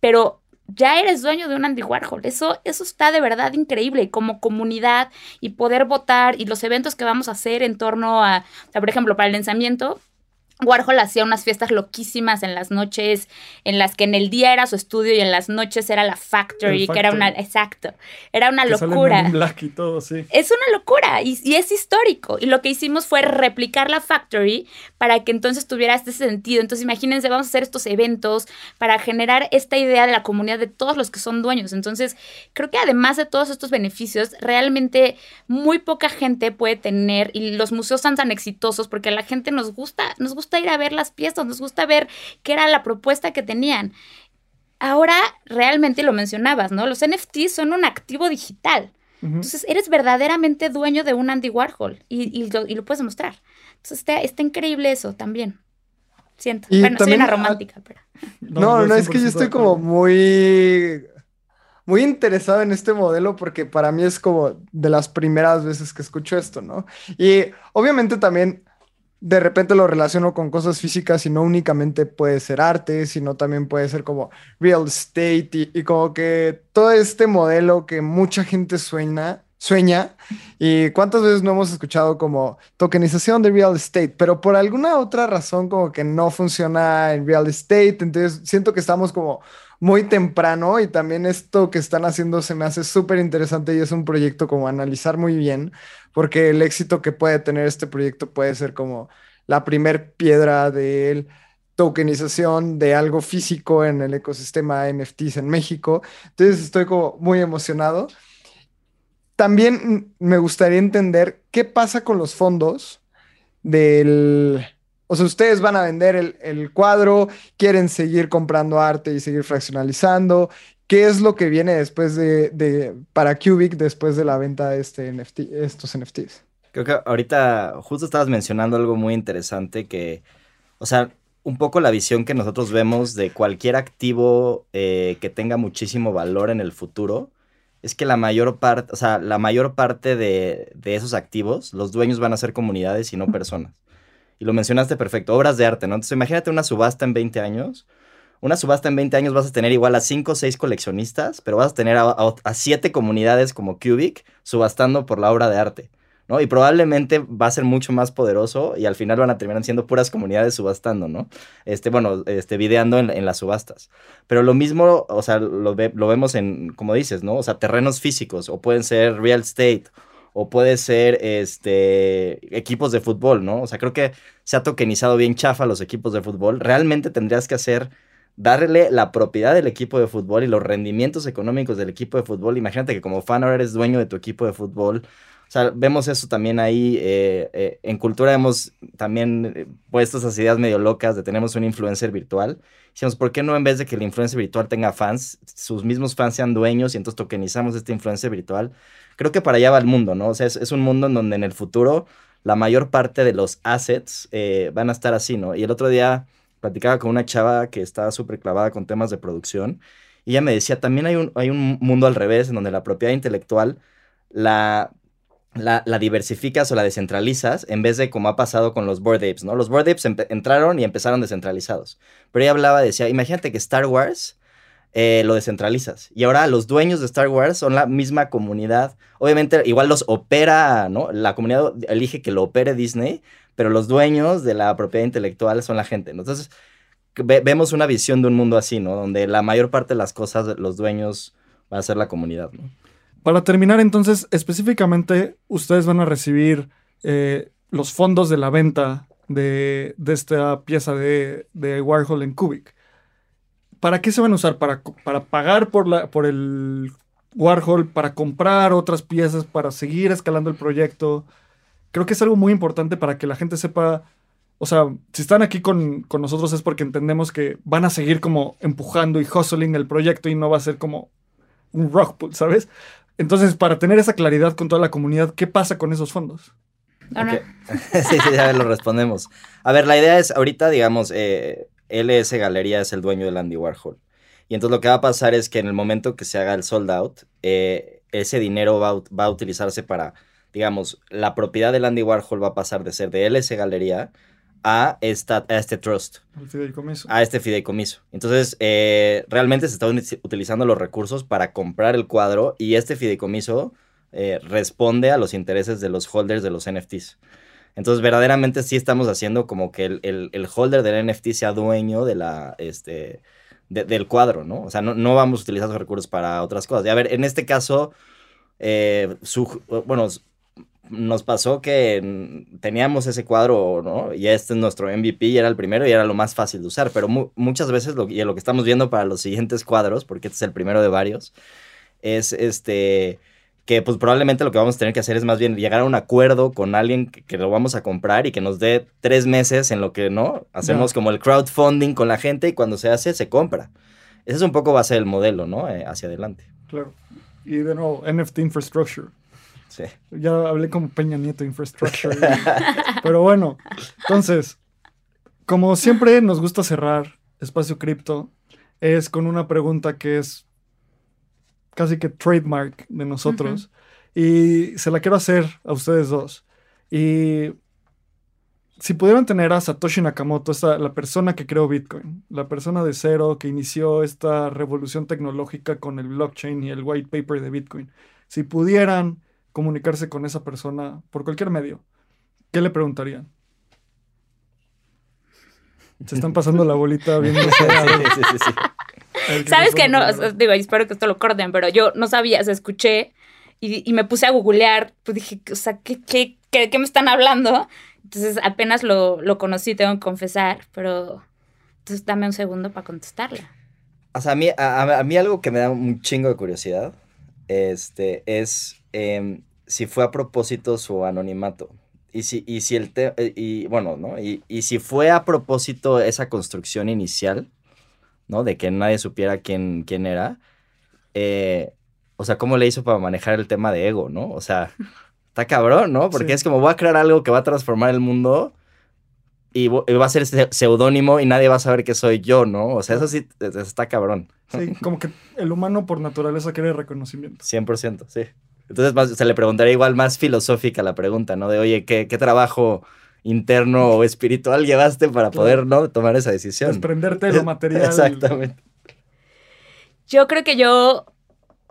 pero ya eres dueño de un Andy Warhol. Eso, eso está de verdad increíble. Y como comunidad y poder votar y los eventos que vamos a hacer en torno a, por ejemplo, para el lanzamiento, Warhol hacía unas fiestas loquísimas en las noches, en las que en el día era su estudio y en las noches era la factory, que era una, exacto, era una locura. Black y todo, sí. Es una locura y, y, es histórico. Y lo que hicimos fue replicar la factory para que entonces tuviera este sentido. Entonces imagínense, vamos a hacer estos eventos para generar esta idea de la comunidad de todos los que son dueños. Entonces creo que además de todos estos beneficios, realmente muy poca gente puede tener y los museos son tan exitosos porque a la gente nos gusta, nos gusta gusta ir a ver las piezas, nos gusta ver qué era la propuesta que tenían. Ahora realmente lo mencionabas, ¿no? Los NFTs son un activo digital. Entonces, eres verdaderamente dueño de un Andy Warhol y, lo, puedes demostrar. Entonces, está, está, increíble eso también. Siento. bueno, soy una romántica, pero... No, no, es que yo estoy como muy muy interesado en este modelo porque para mí es como de las primeras veces que escucho esto, ¿no? Y obviamente también de repente lo relaciono con cosas físicas y no únicamente puede ser arte, sino también puede ser como real estate y, como que todo este modelo que mucha gente sueña, sueña. Y cuántas veces no hemos escuchado como tokenización de real estate, pero por alguna otra razón como que no funciona en real estate, entonces siento que estamos como muy temprano y también esto que están haciendo se me hace súper interesante y es un proyecto como analizar muy bien, porque el éxito que puede tener este proyecto puede ser como la primer piedra de tokenización de algo físico en el ecosistema NFTs en México. Entonces estoy como muy emocionado. También me gustaría entender qué pasa con los fondos del o sea, ustedes van a vender el, cuadro, quieren seguir comprando arte y seguir fraccionalizando. ¿Qué es lo que viene después de, para Cubic después de la venta de este NFT, estos NFTs? Creo que ahorita justo estabas mencionando algo muy interesante que, o sea, un poco la visión que nosotros vemos de cualquier activo eh, que tenga muchísimo valor en el futuro es que la mayor parte, o sea, la mayor parte de, de esos activos, los dueños van a ser comunidades y no personas y lo mencionaste perfecto, obras de arte, ¿no? Entonces imagínate una subasta en 20 años. Una subasta en 20 años vas a tener igual a 5 o 6 coleccionistas, pero vas a tener a, 7 comunidades como Cubic subastando por la obra de arte. ¿no? Y probablemente va a ser mucho más poderoso y al final van a terminar siendo puras comunidades subastando, ¿no? Este, bueno, este, videando en, las subastas. Pero lo mismo, o sea, lo, lo, vemos en, como dices, ¿no? O sea, terrenos físicos o pueden ser real estate o puede ser este, equipos de fútbol, ¿no? O sea, creo que se ha tokenizado bien chafa los equipos de fútbol. Realmente tendrías que hacer, darle la propiedad del equipo de fútbol y los rendimientos económicos del equipo de fútbol. Imagínate que como fan ahora eres dueño de tu equipo de fútbol. O sea, vemos eso también ahí. Eh, eh, en cultura hemos también eh, puesto esas ideas medio locas de tenemos un influencer virtual. Decimos, ¿por qué no en vez de que el influencer virtual tenga fans, sus mismos fans sean dueños y entonces tokenizamos este influencer virtual? Creo que para allá va el mundo, ¿no? O sea, es, un mundo en donde en el futuro la mayor parte de los assets eh, van a estar así, ¿no? Y el otro día platicaba con una chava que estaba súper clavada con temas de producción y ella me decía, también hay un, hay un mundo al revés en donde la propiedad intelectual la, la, diversificas o la descentralizas en vez de como ha pasado con los Board Apes, ¿no? Los Board Apes entraron y empezaron descentralizados. Pero ella hablaba, decía, imagínate que Star Wars eh, lo descentralizas. Y ahora los dueños de Star Wars son la misma comunidad. Obviamente, igual los opera, ¿no? La comunidad elige que lo opere Disney, pero los dueños de la propiedad intelectual son la gente. Entonces, vemos una visión de un mundo así, ¿no? Donde la mayor parte de las cosas, los dueños va a ser la comunidad, ¿no? Para terminar, entonces, específicamente, ustedes van a recibir eh, los fondos de la venta de, esta pieza de, de Warhol en Cubic. ¿Para qué se van a usar? ¿Para, para pagar por, la, por el Warhol? ¿Para comprar otras piezas? ¿Para seguir escalando el proyecto? Creo que es algo muy importante para que la gente sepa, o sea, si están aquí con, nosotros es porque entendemos que van a seguir como empujando y hustling el proyecto y no va a ser como un rock pool, ¿sabes? Entonces, para tener esa claridad con toda la comunidad, ¿qué pasa con esos fondos? sí, sí, ya lo respondemos. A ver, la idea es, ahorita, digamos, eh, LS Galería es el dueño del Andy Warhol. Y entonces lo que va a pasar es que en el momento que se haga el sold out, eh, ese dinero va, a utilizarse para, digamos, la propiedad del Andy Warhol va a pasar de ser de LS Galería a, esta, a este trust, El fideicomiso. a este fideicomiso. Entonces, eh, realmente se están utilizando los recursos para comprar el cuadro y este fideicomiso eh, responde a los intereses de los holders de los NFTs. Entonces, verdaderamente sí estamos haciendo como que el, el- el holder del NFT sea dueño de la, este, de- del cuadro, ¿no? O sea, no, no vamos a utilizar esos recursos para otras cosas. Y a ver, en este caso, eh, su- bueno, nos pasó que teníamos ese cuadro, ¿no? Y este es nuestro MVP y era el primero y era lo más fácil de usar, pero mu- muchas veces lo, y lo que estamos viendo para los siguientes cuadros, porque este es el primero de varios, es este que pues probablemente lo que vamos a tener que hacer es más bien llegar a un acuerdo con alguien que, que lo vamos a comprar y que nos dé tres meses en lo que, ¿no? Hacemos como el crowdfunding con la gente y cuando se hace, se compra. Ese es un poco va a ser el modelo, ¿no? Eh, hacia adelante. Claro. Y de nuevo, NFT Infrastructure. Sí. Ya hablé como Peña Nieto Infrastructure. Pero bueno, entonces, como siempre nos gusta cerrar Espacio Cripto, es con una pregunta que es casi que trademark de nosotros. Y se la quiero hacer a ustedes dos. Y si pudieran tener a Satoshi Nakamoto, esta, la persona que creó Bitcoin, la persona de cero que inició esta revolución tecnológica con el blockchain y el white paper de Bitcoin, si pudieran comunicarse con esa persona por cualquier medio, ¿qué le preguntarían? Se están pasando la bolita viendo Sí, sí, sí, sí. Sabes que no, digo, espero que esto lo corten, pero yo no sabía, o sea, escuché y, y me puse a googlear, pues dije, o sea, ¿qué, qué, qué, qué me están hablando? Entonces apenas lo, lo conocí, tengo que confesar, pero entonces dame un segundo para contestarla. O sea, a mí, a, a- a mí algo que me da un chingo de curiosidad este, es em, si fue a propósito su anonimato. Y si, y si el te- eh, y bueno, ¿no? Y, y si fue a propósito esa construcción inicial, ¿no? De que nadie supiera quién, quién era. eh, o sea, ¿cómo le hizo para manejar el tema de ego, ¿no? O sea, está cabrón, ¿no? Porque Sí. es como voy a crear algo que va a transformar el mundo y, va a ser se- seudónimo y nadie va a saber que soy yo, ¿no? O sea, eso sí es- está cabrón. Sí, como que el humano por naturaleza quiere reconocimiento. 100%, sí. Entonces más- se le preguntaría igual más filosófica la pregunta, ¿no? De, oye, ¿qué, qué trabajo interno o espiritual llevaste para poder, ¿no? Tomar esa decisión. Desprenderte de lo material. Exactamente. Yo creo que yo,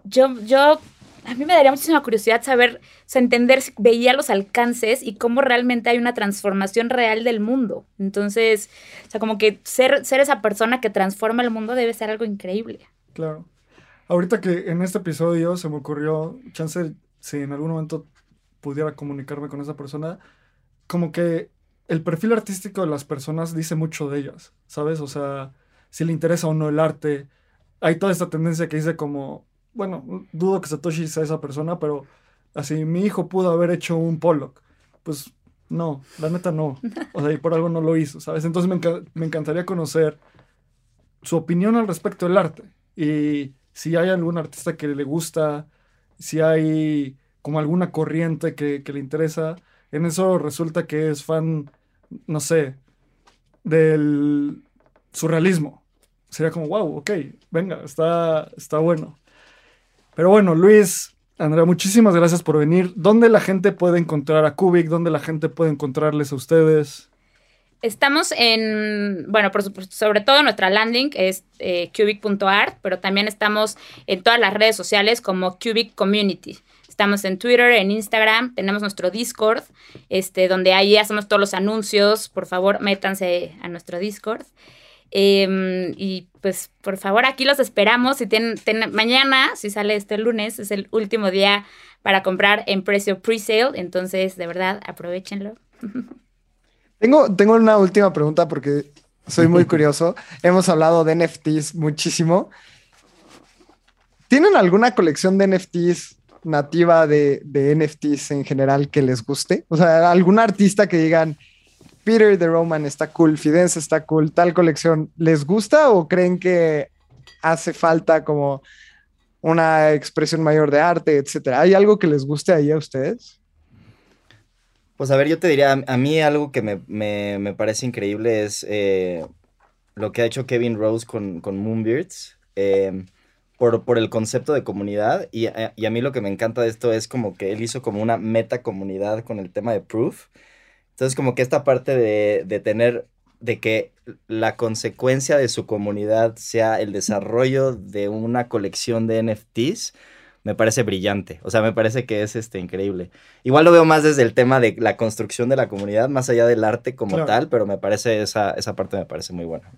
yo, yo, a mí me daría muchísima curiosidad saber, o sea, entender si veía los alcances y cómo realmente hay una transformación real del mundo. Entonces, o sea, como que ser, ser esa persona que transforma el mundo debe ser algo increíble. Claro. Ahorita que en este episodio se me ocurrió, chance, si en algún momento pudiera comunicarme con esa persona, como que el perfil artístico de las personas dice mucho de ellas, ¿sabes? O sea, si le interesa o no el arte. Hay toda esta tendencia que dice como, bueno, dudo que Satoshi sea esa persona, pero así, mi hijo pudo haber hecho un Pollock. Pues no, la neta no. O sea, y por algo no lo hizo, ¿sabes? Entonces me, me encantaría conocer su opinión al respecto del arte. Y si hay algún artista que le gusta, si hay como alguna corriente que, que le interesa, en eso resulta que es fan, no sé, del surrealismo. Sería como, wow, ok, venga, está, está bueno. Pero bueno, Luis, Andrea, muchísimas gracias por venir. ¿Dónde la gente puede encontrar a Kubik? ¿Dónde la gente puede encontrarles a ustedes? Estamos en, bueno, por sobre todo nuestra landing es eh, cubic.art, pero también estamos en todas las redes sociales como Cubic Community. Estamos en Twitter, en Instagram, tenemos nuestro Discord, este, donde ahí hacemos todos los anuncios. Por favor, métanse a nuestro Discord. Eh, y pues, por favor, aquí los esperamos. Si tienen, ten- mañana, si sale este lunes, es el último día para comprar en precio pre-sale. Entonces, de verdad, aprovechenlo. Tengo, tengo una última pregunta porque soy muy curioso. Hemos hablado de NFTs muchísimo. ¿Tienen alguna colección de NFTs nativa de, de NFTs en general que les guste? O sea, algún artista que digan, Peter the Roman está cool, Fidense está cool, tal colección, ¿les gusta o creen que hace falta como una expresión mayor de arte, etcétera? ¿Hay algo que les guste ahí a ustedes? Pues a ver, yo te diría, a, mí algo que me, me- me parece increíble es eh, lo que ha hecho Kevin Rose con, con eh, por, por el concepto de comunidad. Y a, y a mí lo que me encanta de esto es como que él hizo como una meta comunidad con el tema de Proof. Entonces, como que esta parte de, de tener, de que la consecuencia de su comunidad sea el desarrollo de una colección de NFTs, me parece brillante. O sea, me parece que es este, increíble. Igual lo veo más desde el tema de la construcción de la comunidad, más allá del arte como Claro. tal, pero me parece, esa, esa parte me parece muy buena.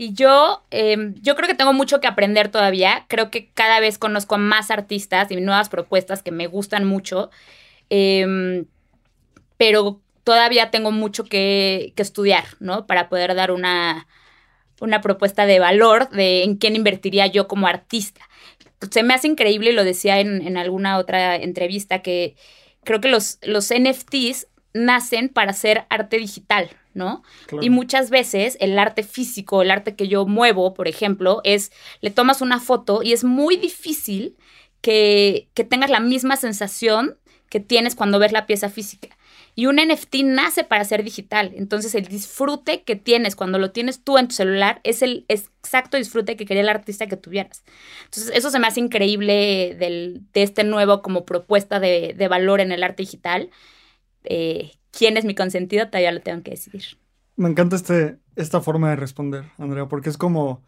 Y yo, eh, yo creo que tengo mucho que aprender todavía. Creo que cada vez conozco a más artistas y nuevas propuestas que me gustan mucho. Eh, pero todavía tengo mucho que, que estudiar, ¿no? Para poder dar una, una propuesta de valor de en quién invertiría yo como artista. Se me hace increíble, y lo decía en, en alguna otra entrevista, que creo que los, los NFTs nacen para hacer arte digital, ¿no? Claro. Y muchas veces el arte físico, el arte que yo muevo, por ejemplo, es, le tomas una foto y es muy difícil que, que tengas la misma sensación que tienes cuando ves la pieza física. Y un NFT nace para ser digital. Entonces el disfrute que tienes cuando lo tienes tú en tu celular es el exacto disfrute que quería el artista que tuvieras. Entonces eso se me hace increíble del- de este nuevo como propuesta de, de valor en el arte digital. Eh, ¿Quién es mi consentido? Todavía lo tengo que decidir. Me encanta este, esta forma de responder, Andrea, porque es como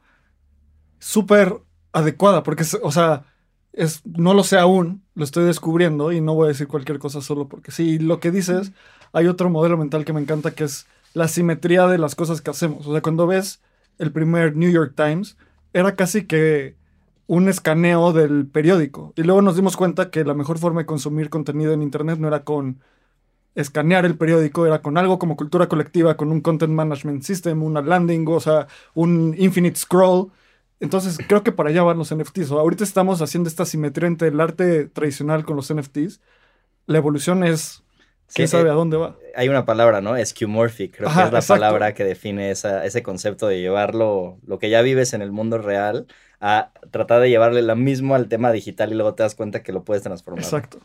súper adecuada, porque, es- o sea, es, no lo sé aún, lo estoy descubriendo y no voy a decir cualquier cosa solo porque sí. Lo que dices, hay otro modelo mental que me encanta que es la simetría de las cosas que hacemos. O sea, cuando ves el primer New York Times, era casi que un escaneo del periódico. Y luego nos dimos cuenta que la mejor forma de consumir contenido en Internet no era con escanear el periódico, era con algo como cultura colectiva, con un content management system, una landing, o sea, un infinite scroll. Entonces, creo que para allá van los NFTs. O ahorita estamos haciendo esta simetría entre el arte tradicional con los NFTs. La evolución es, quién sabe eh, a dónde va. Hay una palabra, ¿no? Skeuomorphic, creo Ajá, que es la exacto. palabra que define esa, ese concepto de llevarlo, lo que ya vives en el mundo real, a tratar de llevarle lo mismo al tema digital y luego te das cuenta que lo puedes transformar. Exacto.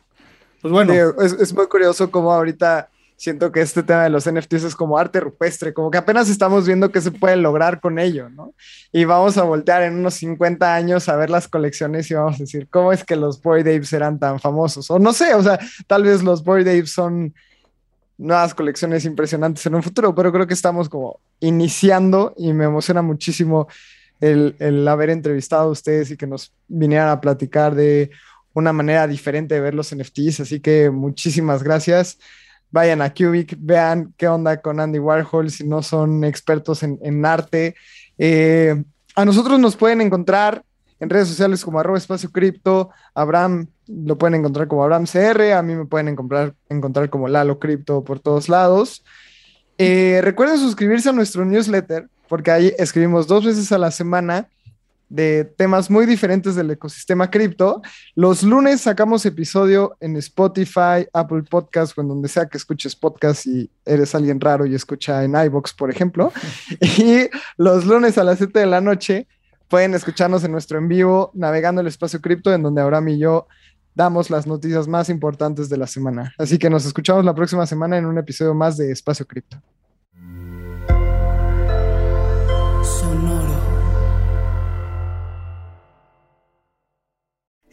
Pues bueno, es, muy curioso cómo ahorita siento que este tema de los NFTs es como arte rupestre, como que apenas estamos viendo qué se puede lograr con ello, ¿no? Y vamos a voltear en unos 50 años a ver las colecciones y vamos a decir, ¿cómo es que los Bored Apes eran tan famosos? O no sé, o sea, tal vez los Bored Apes son nuevas colecciones impresionantes en un futuro, pero creo que estamos como iniciando y me emociona muchísimo el, el haber entrevistado a ustedes y que nos vinieran a platicar de una manera diferente de ver los NFTs, así que muchísimas gracias. Vayan a Cubic, vean qué onda con Andy Warhol si no son expertos en, arte. Eh, a nosotros nos pueden encontrar en redes sociales como arroba espacio cripto, Abraham lo pueden encontrar como Abraham CR, a mí me pueden encontrar, encontrar como Lalo Cripto por todos lados. Eh, recuerden suscribirse a nuestro newsletter, porque ahí escribimos dos veces a la semana de temas muy diferentes del ecosistema cripto. Los lunes sacamos episodio en Spotify, Apple Podcast o en donde sea que escuches podcast y eres alguien raro y escucha en iBox, por ejemplo. y los lunes a las 7 de la noche pueden escucharnos en nuestro en vivo navegando el espacio cripto, en donde Abraham y yo damos las noticias más importantes de la semana. Así que nos escuchamos la próxima semana en un episodio más de Espacio Cripto.